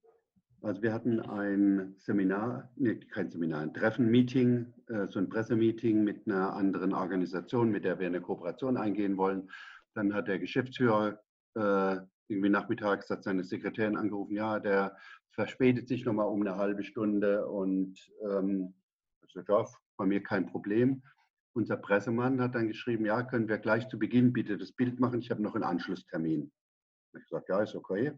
also wir hatten ein Seminar, nee, kein Seminar, ein Treffen, Meeting, äh, so ein Pressemeeting mit einer anderen Organisation, mit der wir eine Kooperation eingehen wollen. Dann hat der Geschäftsführer äh, irgendwie nachmittags hat seine Sekretärin angerufen, ja, der verspätet sich nochmal um eine halbe Stunde und ähm, also, ja, bei mir kein Problem. Unser Pressemann hat dann geschrieben, ja, können wir gleich zu Beginn bitte das Bild machen, ich habe noch einen Anschlusstermin. Ich habe gesagt, ja, ist okay.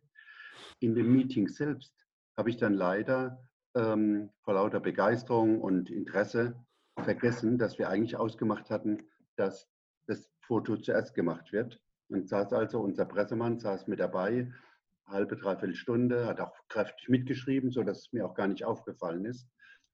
In dem Meeting selbst habe ich dann leider ähm, vor lauter Begeisterung und Interesse vergessen, dass wir eigentlich ausgemacht hatten, dass das Foto zuerst gemacht wird. Und saß also unser Pressemann, saß mit dabei, halbe, dreiviertel Stunde, hat auch kräftig mitgeschrieben, sodass es mir auch gar nicht aufgefallen ist.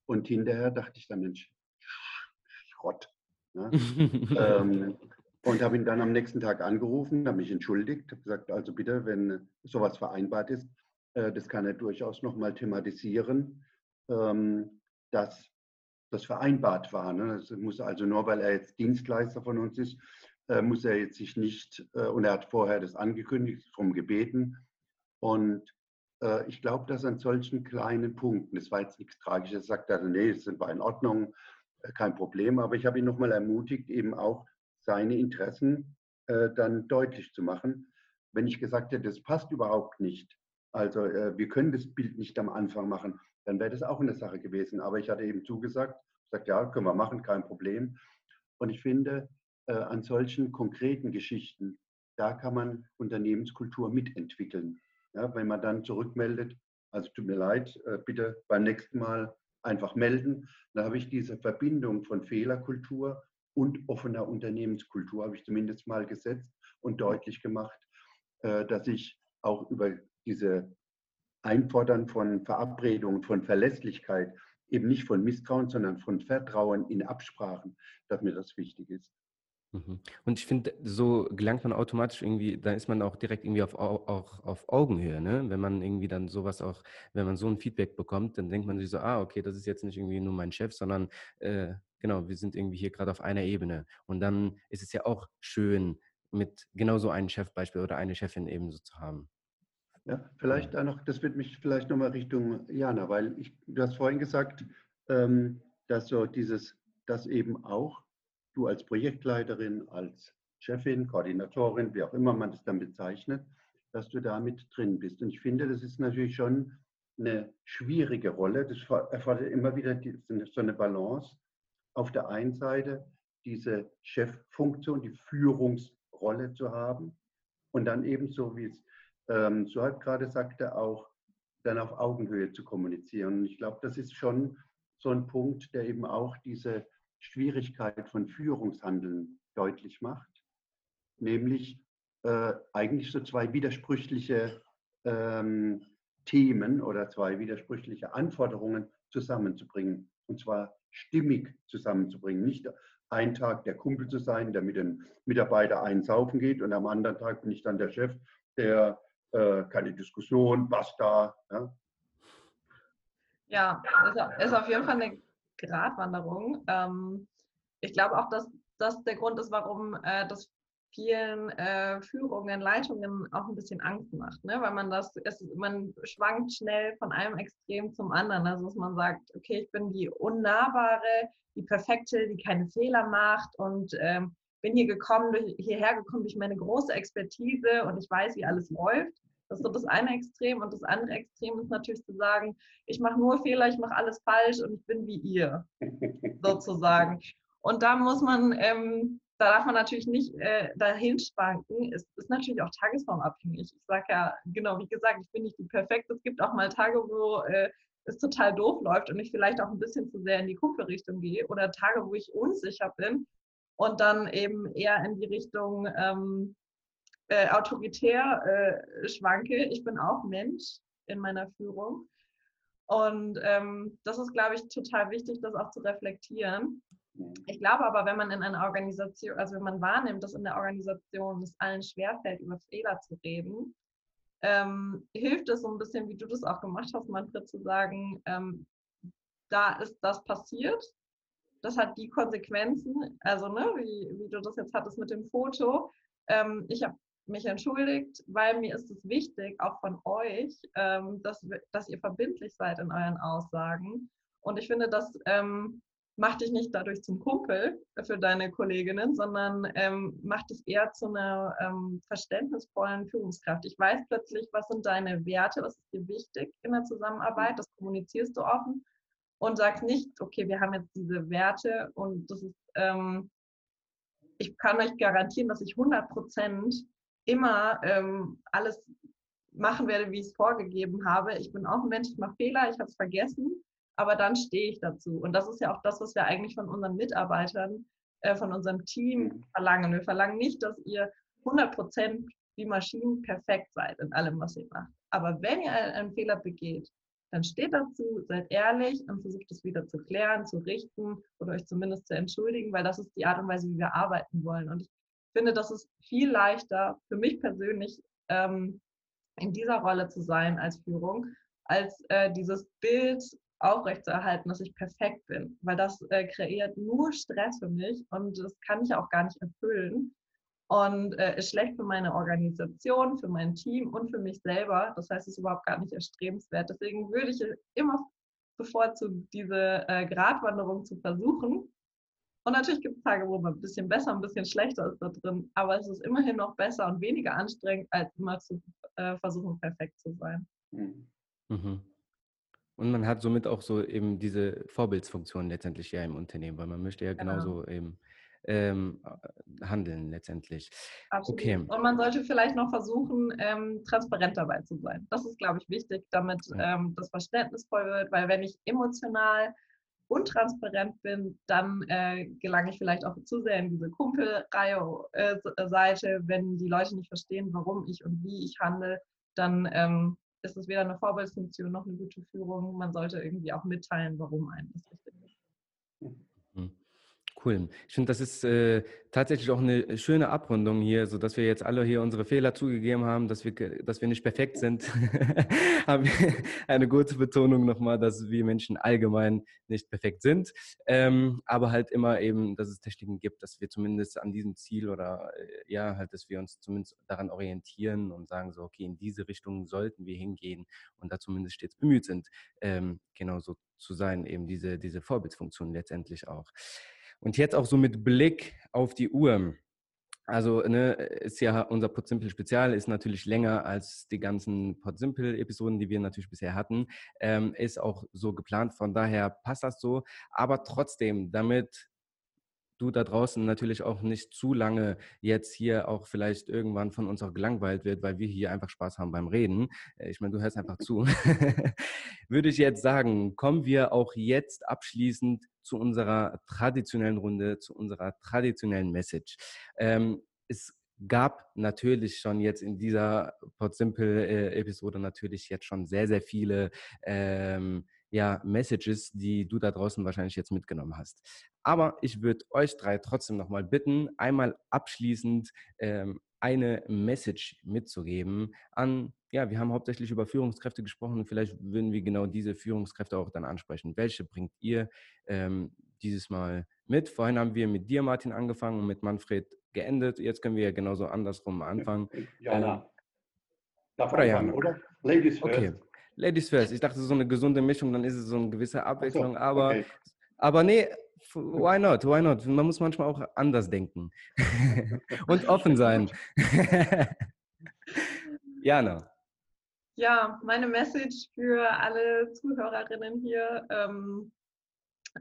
Und hinterher dachte ich dann, Mensch, Schrott. Ne? [LAUGHS] ähm, und habe ihn dann am nächsten Tag angerufen, habe mich entschuldigt, habe gesagt, also bitte, wenn sowas vereinbart ist, äh, das kann er durchaus nochmal thematisieren, ähm, dass das vereinbart war. Ne? Das muss also nur, weil er jetzt Dienstleister von uns ist, äh, muss er jetzt sich nicht, äh, und er hat vorher das angekündigt, darum gebeten. Und äh, ich glaube, dass an solchen kleinen Punkten, das war jetzt nichts Tragisches, sagt er, nee, das sind wir in Ordnung, kein Problem, aber ich habe ihn nochmal ermutigt, eben auch seine Interessen äh, dann deutlich zu machen. Wenn ich gesagt hätte, das passt überhaupt nicht, also äh, wir können das Bild nicht am Anfang machen, dann wäre das auch eine Sache gewesen. Aber ich hatte eben zugesagt, gesagt, ja, können wir machen, kein Problem. Und ich finde, äh, an solchen konkreten Geschichten, da kann man Unternehmenskultur mitentwickeln. Ja, wenn man dann zurückmeldet, also tut mir leid, äh, bitte beim nächsten Mal einfach melden. Dann habe ich diese Verbindung von Fehlerkultur und offener Unternehmenskultur, habe ich zumindest mal gesetzt und deutlich gemacht, äh, dass ich auch über diese Einfordern von Verabredungen, von Verlässlichkeit, eben nicht von Misstrauen, sondern von Vertrauen in Absprachen, dass mir das wichtig ist. Mhm. Und ich finde, so gelangt man automatisch irgendwie, dann ist man auch direkt irgendwie auf, auch auf Augenhöhe, ne? Wenn man irgendwie dann sowas auch, wenn man so ein Feedback bekommt, dann denkt man sich so, ah, okay, das ist jetzt nicht irgendwie nur mein Chef, sondern äh, genau, wir sind irgendwie hier gerade auf einer Ebene. Und dann ist es ja auch schön, mit genau so einem Chefbeispiel oder eine Chefin eben so zu haben. Ja, vielleicht da noch, das wird mich vielleicht nochmal Richtung Jana, weil ich, du hast vorhin gesagt, ähm, dass so dieses, dass eben auch du als Projektleiterin, als Chefin, Koordinatorin, wie auch immer man das dann bezeichnet, dass du da mit drin bist. Und ich finde, das ist natürlich schon eine schwierige Rolle. Das erfordert immer wieder die, so eine Balance. Auf der einen Seite diese Cheffunktion, die Führungsrolle zu haben und dann ebenso, wie es ähm, Suhaib gerade sagte, auch dann auf Augenhöhe zu kommunizieren. Und ich glaube, das ist schon so ein Punkt, der eben auch diese Schwierigkeit von Führungshandeln deutlich macht, nämlich äh, eigentlich so zwei widersprüchliche ähm, Themen oder zwei widersprüchliche Anforderungen zusammenzubringen. Und zwar stimmig zusammenzubringen. Nicht ein Tag der Kumpel zu sein, der mit den Mitarbeitern einsaufen geht und am anderen Tag bin ich dann der Chef, der äh, keine Diskussion, basta. Ja, ja ist, ist auf jeden Fall eine Gratwanderung. Ähm, ich glaube auch, dass das der Grund ist, warum äh, das vielen äh, Führungen, Leitungen auch ein bisschen Angst macht, ne? weil man das, es, man schwankt schnell von einem Extrem zum anderen. Also dass man sagt, okay, ich bin die unnahbare, die perfekte, die keine Fehler macht und ähm, bin hier gekommen, durch, hierher gekommen durch meine große Expertise und ich weiß, wie alles läuft. Das ist so das eine Extrem. Und das andere Extrem ist natürlich zu sagen, ich mache nur Fehler, ich mache alles falsch und ich bin wie ihr, [LAUGHS] sozusagen. Und da muss man, ähm, da darf man natürlich nicht äh, dahin schwanken. Es ist natürlich auch tagesformabhängig. Ich sage ja, genau, wie gesagt, ich bin nicht die perfekte. Es gibt auch mal Tage, wo äh, es total doof läuft und ich vielleicht auch ein bisschen zu sehr in die Kupferrichtung gehe oder Tage, wo ich unsicher bin und dann eben eher in die Richtung ähm, äh, autoritär äh, schwanke. Ich bin auch Mensch in meiner Führung. Und ähm, das ist, glaube ich, total wichtig, das auch zu reflektieren. Ich glaube aber, wenn man in einer Organisation, also wenn man wahrnimmt, dass in der Organisation es allen schwerfällt, über Fehler zu reden, ähm, hilft es so ein bisschen, wie du das auch gemacht hast, Manfred, zu sagen, ähm, da ist das passiert, das hat die Konsequenzen, also ne, wie, wie du das jetzt hattest mit dem Foto. Ähm, ich habe mich entschuldigt, weil mir ist es wichtig, auch von euch, ähm, dass, dass ihr verbindlich seid in euren Aussagen. Und ich finde, das ähm, macht dich nicht dadurch zum Kumpel für deine Kolleginnen, sondern ähm, macht dich eher zu einer ähm, verständnisvollen Führungskraft. Ich weiß plötzlich, was sind deine Werte, was ist dir wichtig in der Zusammenarbeit, das kommunizierst du offen und sagst nicht, okay, wir haben jetzt diese Werte und das ist, ähm, ich kann euch garantieren, dass ich 100 Prozent immer ähm, alles machen werde, wie ich es vorgegeben habe. Ich bin auch ein Mensch, ich mache Fehler, ich habe es vergessen, aber dann stehe ich dazu. Und das ist ja auch das, was wir eigentlich von unseren Mitarbeitern, äh, von unserem Team mhm. verlangen. Wir verlangen nicht, dass ihr 100 Prozent wie Maschinen perfekt seid in allem, was ihr macht. Aber wenn ihr einen Fehler begeht, dann steht dazu, seid ehrlich und versucht es wieder zu klären, zu richten oder euch zumindest zu entschuldigen, weil das ist die Art und Weise, wie wir arbeiten wollen. Und ich finde, das ist viel leichter für mich persönlich ähm, in dieser Rolle zu sein als Führung, als äh, dieses Bild aufrechtzuerhalten, dass ich perfekt bin, weil das äh, kreiert nur Stress für mich und das kann ich auch gar nicht erfüllen und äh, ist schlecht für meine Organisation, für mein Team und für mich selber. Das heißt, es ist überhaupt gar nicht erstrebenswert. Deswegen würde ich immer bevorzugen, diese äh, Gratwanderung zu versuchen. Und natürlich gibt es Tage, wo man ein bisschen besser, ein bisschen schlechter ist da drin, aber es ist immerhin noch besser und weniger anstrengend, als immer zu äh, versuchen, perfekt zu sein. Mhm. mhm. Und man hat somit auch so eben diese Vorbildsfunktion letztendlich ja im Unternehmen, weil man möchte ja genau. genauso genau. eben ähm, äh, handeln letztendlich. Absolut. Okay. Und man sollte vielleicht noch versuchen, ähm, transparent dabei zu sein. Das ist, glaube ich, wichtig, damit ja. ähm, das verständnisvoll wird, weil wenn ich emotional untransparent bin, dann äh, gelange ich vielleicht auch zu sehr in diese Kumpelreihe-Seite. Äh, wenn die Leute nicht verstehen, warum ich und wie ich handle, dann ähm, ist es weder eine Vorbildsfunktion noch eine gute Führung. Man sollte irgendwie auch mitteilen, warum einem das wichtig ist. Cool. Ich finde, das ist äh, tatsächlich auch eine schöne Abrundung hier, so dass wir jetzt alle hier unsere Fehler zugegeben haben, dass wir, dass wir nicht perfekt sind. [LAUGHS] eine gute Betonung nochmal, dass wir Menschen allgemein nicht perfekt sind, ähm, aber halt immer eben, dass es Techniken gibt, dass wir zumindest an diesem Ziel oder äh, ja, halt, dass wir uns zumindest daran orientieren und sagen so, okay, in diese Richtung sollten wir hingehen und da zumindest stets bemüht sind, ähm, genauso zu sein, eben diese, diese Vorbildsfunktion letztendlich auch. Und jetzt auch so mit Blick auf die Uhr. Also ne, ist ja unser Podsimple Spezial ist natürlich länger als die ganzen Podsimple Episoden, die wir natürlich bisher hatten. Ähm, ist auch so geplant, von daher passt das so. Aber trotzdem, damit du da draußen natürlich auch nicht zu lange jetzt hier auch vielleicht irgendwann von uns auch gelangweilt wird, weil wir hier einfach Spaß haben beim Reden. Äh, ich meine, du hörst einfach zu. [LAUGHS] Würde ich jetzt sagen, kommen wir auch jetzt abschließend zu unserer traditionellen Runde, zu unserer traditionellen Message. Ähm, es gab natürlich schon jetzt in dieser Podsimple-Episode natürlich jetzt schon sehr, sehr viele ähm, ja, Messages, die du da draußen wahrscheinlich jetzt mitgenommen hast. Aber ich würde euch drei trotzdem nochmal bitten, einmal abschließend ähm, eine Message mitzugeben an, ja, wir haben hauptsächlich über Führungskräfte gesprochen, vielleicht würden wir genau diese Führungskräfte auch dann ansprechen. Welche bringt ihr ähm, dieses Mal mit? Vorhin haben wir mit dir, Martin, angefangen und mit Manfred geendet. Jetzt können wir ja genauso andersrum anfangen. Ja, ähm, Darf oder, anfangen, ja. oder? Ladies first. Okay. Ladies first. Ich dachte, so eine gesunde Mischung, dann ist es so eine gewisse Abwechslung. So, aber, okay. aber nee, why not? Why not? Man muss manchmal auch anders denken [LAUGHS] und offen sein. [LAUGHS] Jana. Ja, meine Message für alle Zuhörerinnen hier, ähm,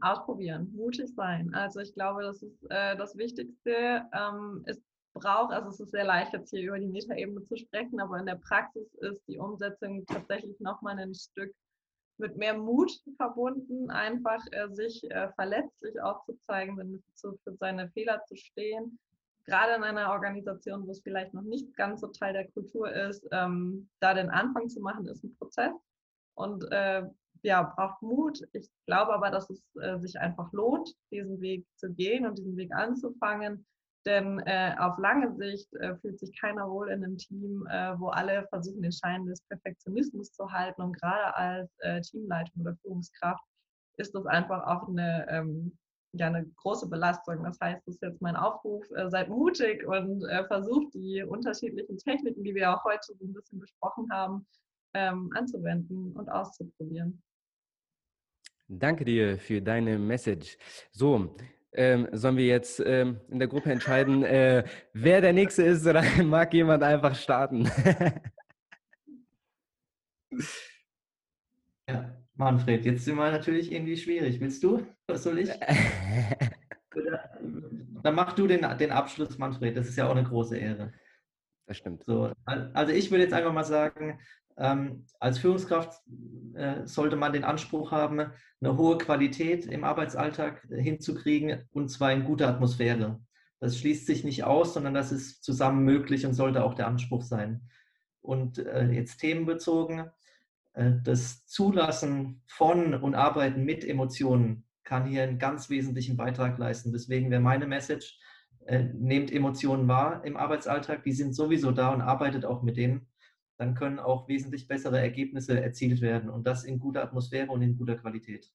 ausprobieren, mutig sein. Also ich glaube, das ist äh, das Wichtigste. Ähm, es braucht, also es ist sehr leicht jetzt hier über die Metaebene zu sprechen, aber in der Praxis ist die Umsetzung tatsächlich nochmal ein Stück mit mehr Mut verbunden, einfach äh, sich äh, verletzlich auch zu zeigen, zu, für seine Fehler zu stehen. Gerade in einer Organisation, wo es vielleicht noch nicht ganz so Teil der Kultur ist, ähm, da den Anfang zu machen, ist ein Prozess und äh, ja, braucht Mut. Ich glaube aber, dass es äh, sich einfach lohnt, diesen Weg zu gehen und diesen Weg anzufangen denn äh, auf lange Sicht äh, fühlt sich keiner wohl in einem Team, äh, wo alle versuchen, den Schein des Perfektionismus zu halten. Und gerade als äh, Teamleitung oder Führungskraft ist das einfach auch eine, ähm, ja, eine große Belastung. Das heißt, das ist jetzt mein Aufruf, äh, seid mutig und äh, versucht die unterschiedlichen Techniken, die wir auch heute so ein bisschen besprochen haben, ähm, anzuwenden und auszuprobieren. Danke dir für deine Message. So, ähm, sollen wir jetzt ähm, in der Gruppe entscheiden, äh, wer der Nächste ist oder [LAUGHS] mag jemand einfach starten? [LAUGHS] ja, Manfred, jetzt sind wir natürlich irgendwie schwierig. Willst du? Was soll ich? [LAUGHS] Dann mach du den, den Abschluss, Manfred. Das ist ja auch eine große Ehre. Das stimmt. So, also ich würde jetzt einfach mal sagen, ähm, als Führungskraft äh, sollte man den Anspruch haben, eine hohe Qualität im Arbeitsalltag hinzukriegen und zwar in guter Atmosphäre. Das schließt sich nicht aus, sondern das ist zusammen möglich und sollte auch der Anspruch sein. Und äh, jetzt themenbezogen, äh, das Zulassen von und Arbeiten mit Emotionen kann hier einen ganz wesentlichen Beitrag leisten. Deswegen wäre meine Message, äh, nehmt Emotionen wahr im Arbeitsalltag, die sind sowieso da und arbeitet auch mit denen dann können auch wesentlich bessere Ergebnisse erzielt werden und das in guter Atmosphäre und in guter Qualität.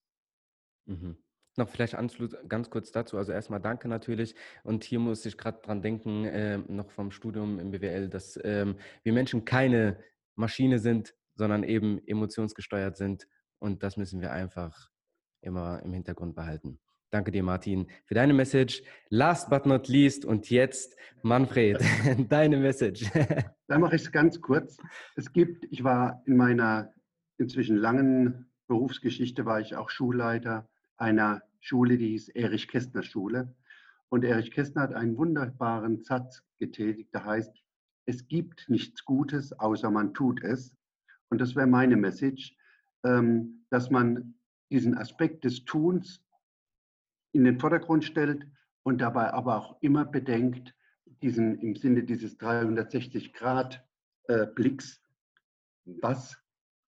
Mhm. Noch vielleicht ganz kurz dazu. Also erstmal danke natürlich. Und hier muss ich gerade dran denken, äh, noch vom Studium im BWL, dass ähm, wir Menschen keine Maschine sind, sondern eben emotionsgesteuert sind. Und das müssen wir einfach immer im Hintergrund behalten. Danke dir, Martin, für deine Message. Last but not least und jetzt Manfred, [LAUGHS] deine Message. [LAUGHS] Dann mache ich es ganz kurz. Es gibt, ich war in meiner inzwischen langen Berufsgeschichte, war ich auch Schulleiter einer Schule, die hieß Erich Kästner Schule. Und Erich Kästner hat einen wunderbaren Satz getätigt, der heißt, es gibt nichts Gutes, außer man tut es. Und das wäre meine Message, ähm, dass man diesen Aspekt des Tuns in den Vordergrund stellt und dabei aber auch immer bedenkt, diesen, im Sinne dieses 360-Grad-Blicks, äh, was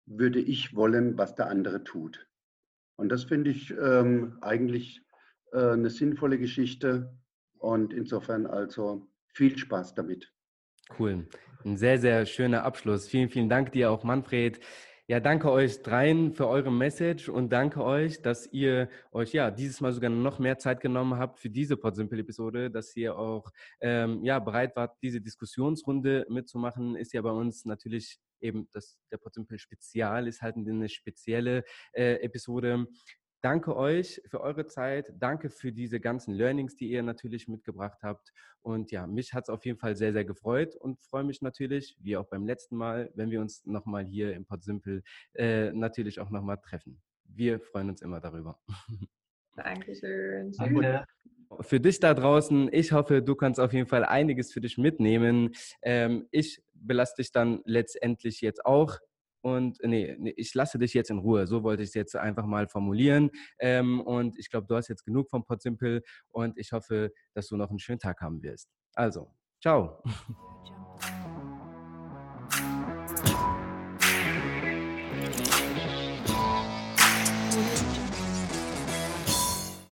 würde ich wollen, was der andere tut. Und das finde ich ähm, eigentlich äh, eine sinnvolle Geschichte und insofern also viel Spaß damit. Cool. Ein sehr, sehr schöner Abschluss. Vielen, vielen Dank dir auch, Manfred. Ja, danke euch dreien für eure Message und danke euch, dass ihr euch ja dieses Mal sogar noch mehr Zeit genommen habt für diese Podsimple-Episode, dass ihr auch ähm, ja, bereit wart, diese Diskussionsrunde mitzumachen. Ist ja bei uns natürlich eben das, der Podsimple Spezial, ist halt eine spezielle äh, Episode. Danke euch für eure Zeit. Danke für diese ganzen Learnings, die ihr natürlich mitgebracht habt. Und ja, mich hat es auf jeden Fall sehr, sehr gefreut und freue mich natürlich, wie auch beim letzten Mal, wenn wir uns nochmal hier im Pod Simple äh, natürlich auch nochmal treffen. Wir freuen uns immer darüber. [LAUGHS] Dankeschön. Danke. Für dich da draußen, ich hoffe, du kannst auf jeden Fall einiges für dich mitnehmen. Ähm, ich belasse dich dann letztendlich jetzt auch und nee, nee, ich lasse dich jetzt in Ruhe. So wollte ich es jetzt einfach mal formulieren. Ähm, und ich glaube, du hast jetzt genug vom Simple und ich hoffe, dass du noch einen schönen Tag haben wirst. Also, ciao. [LAUGHS]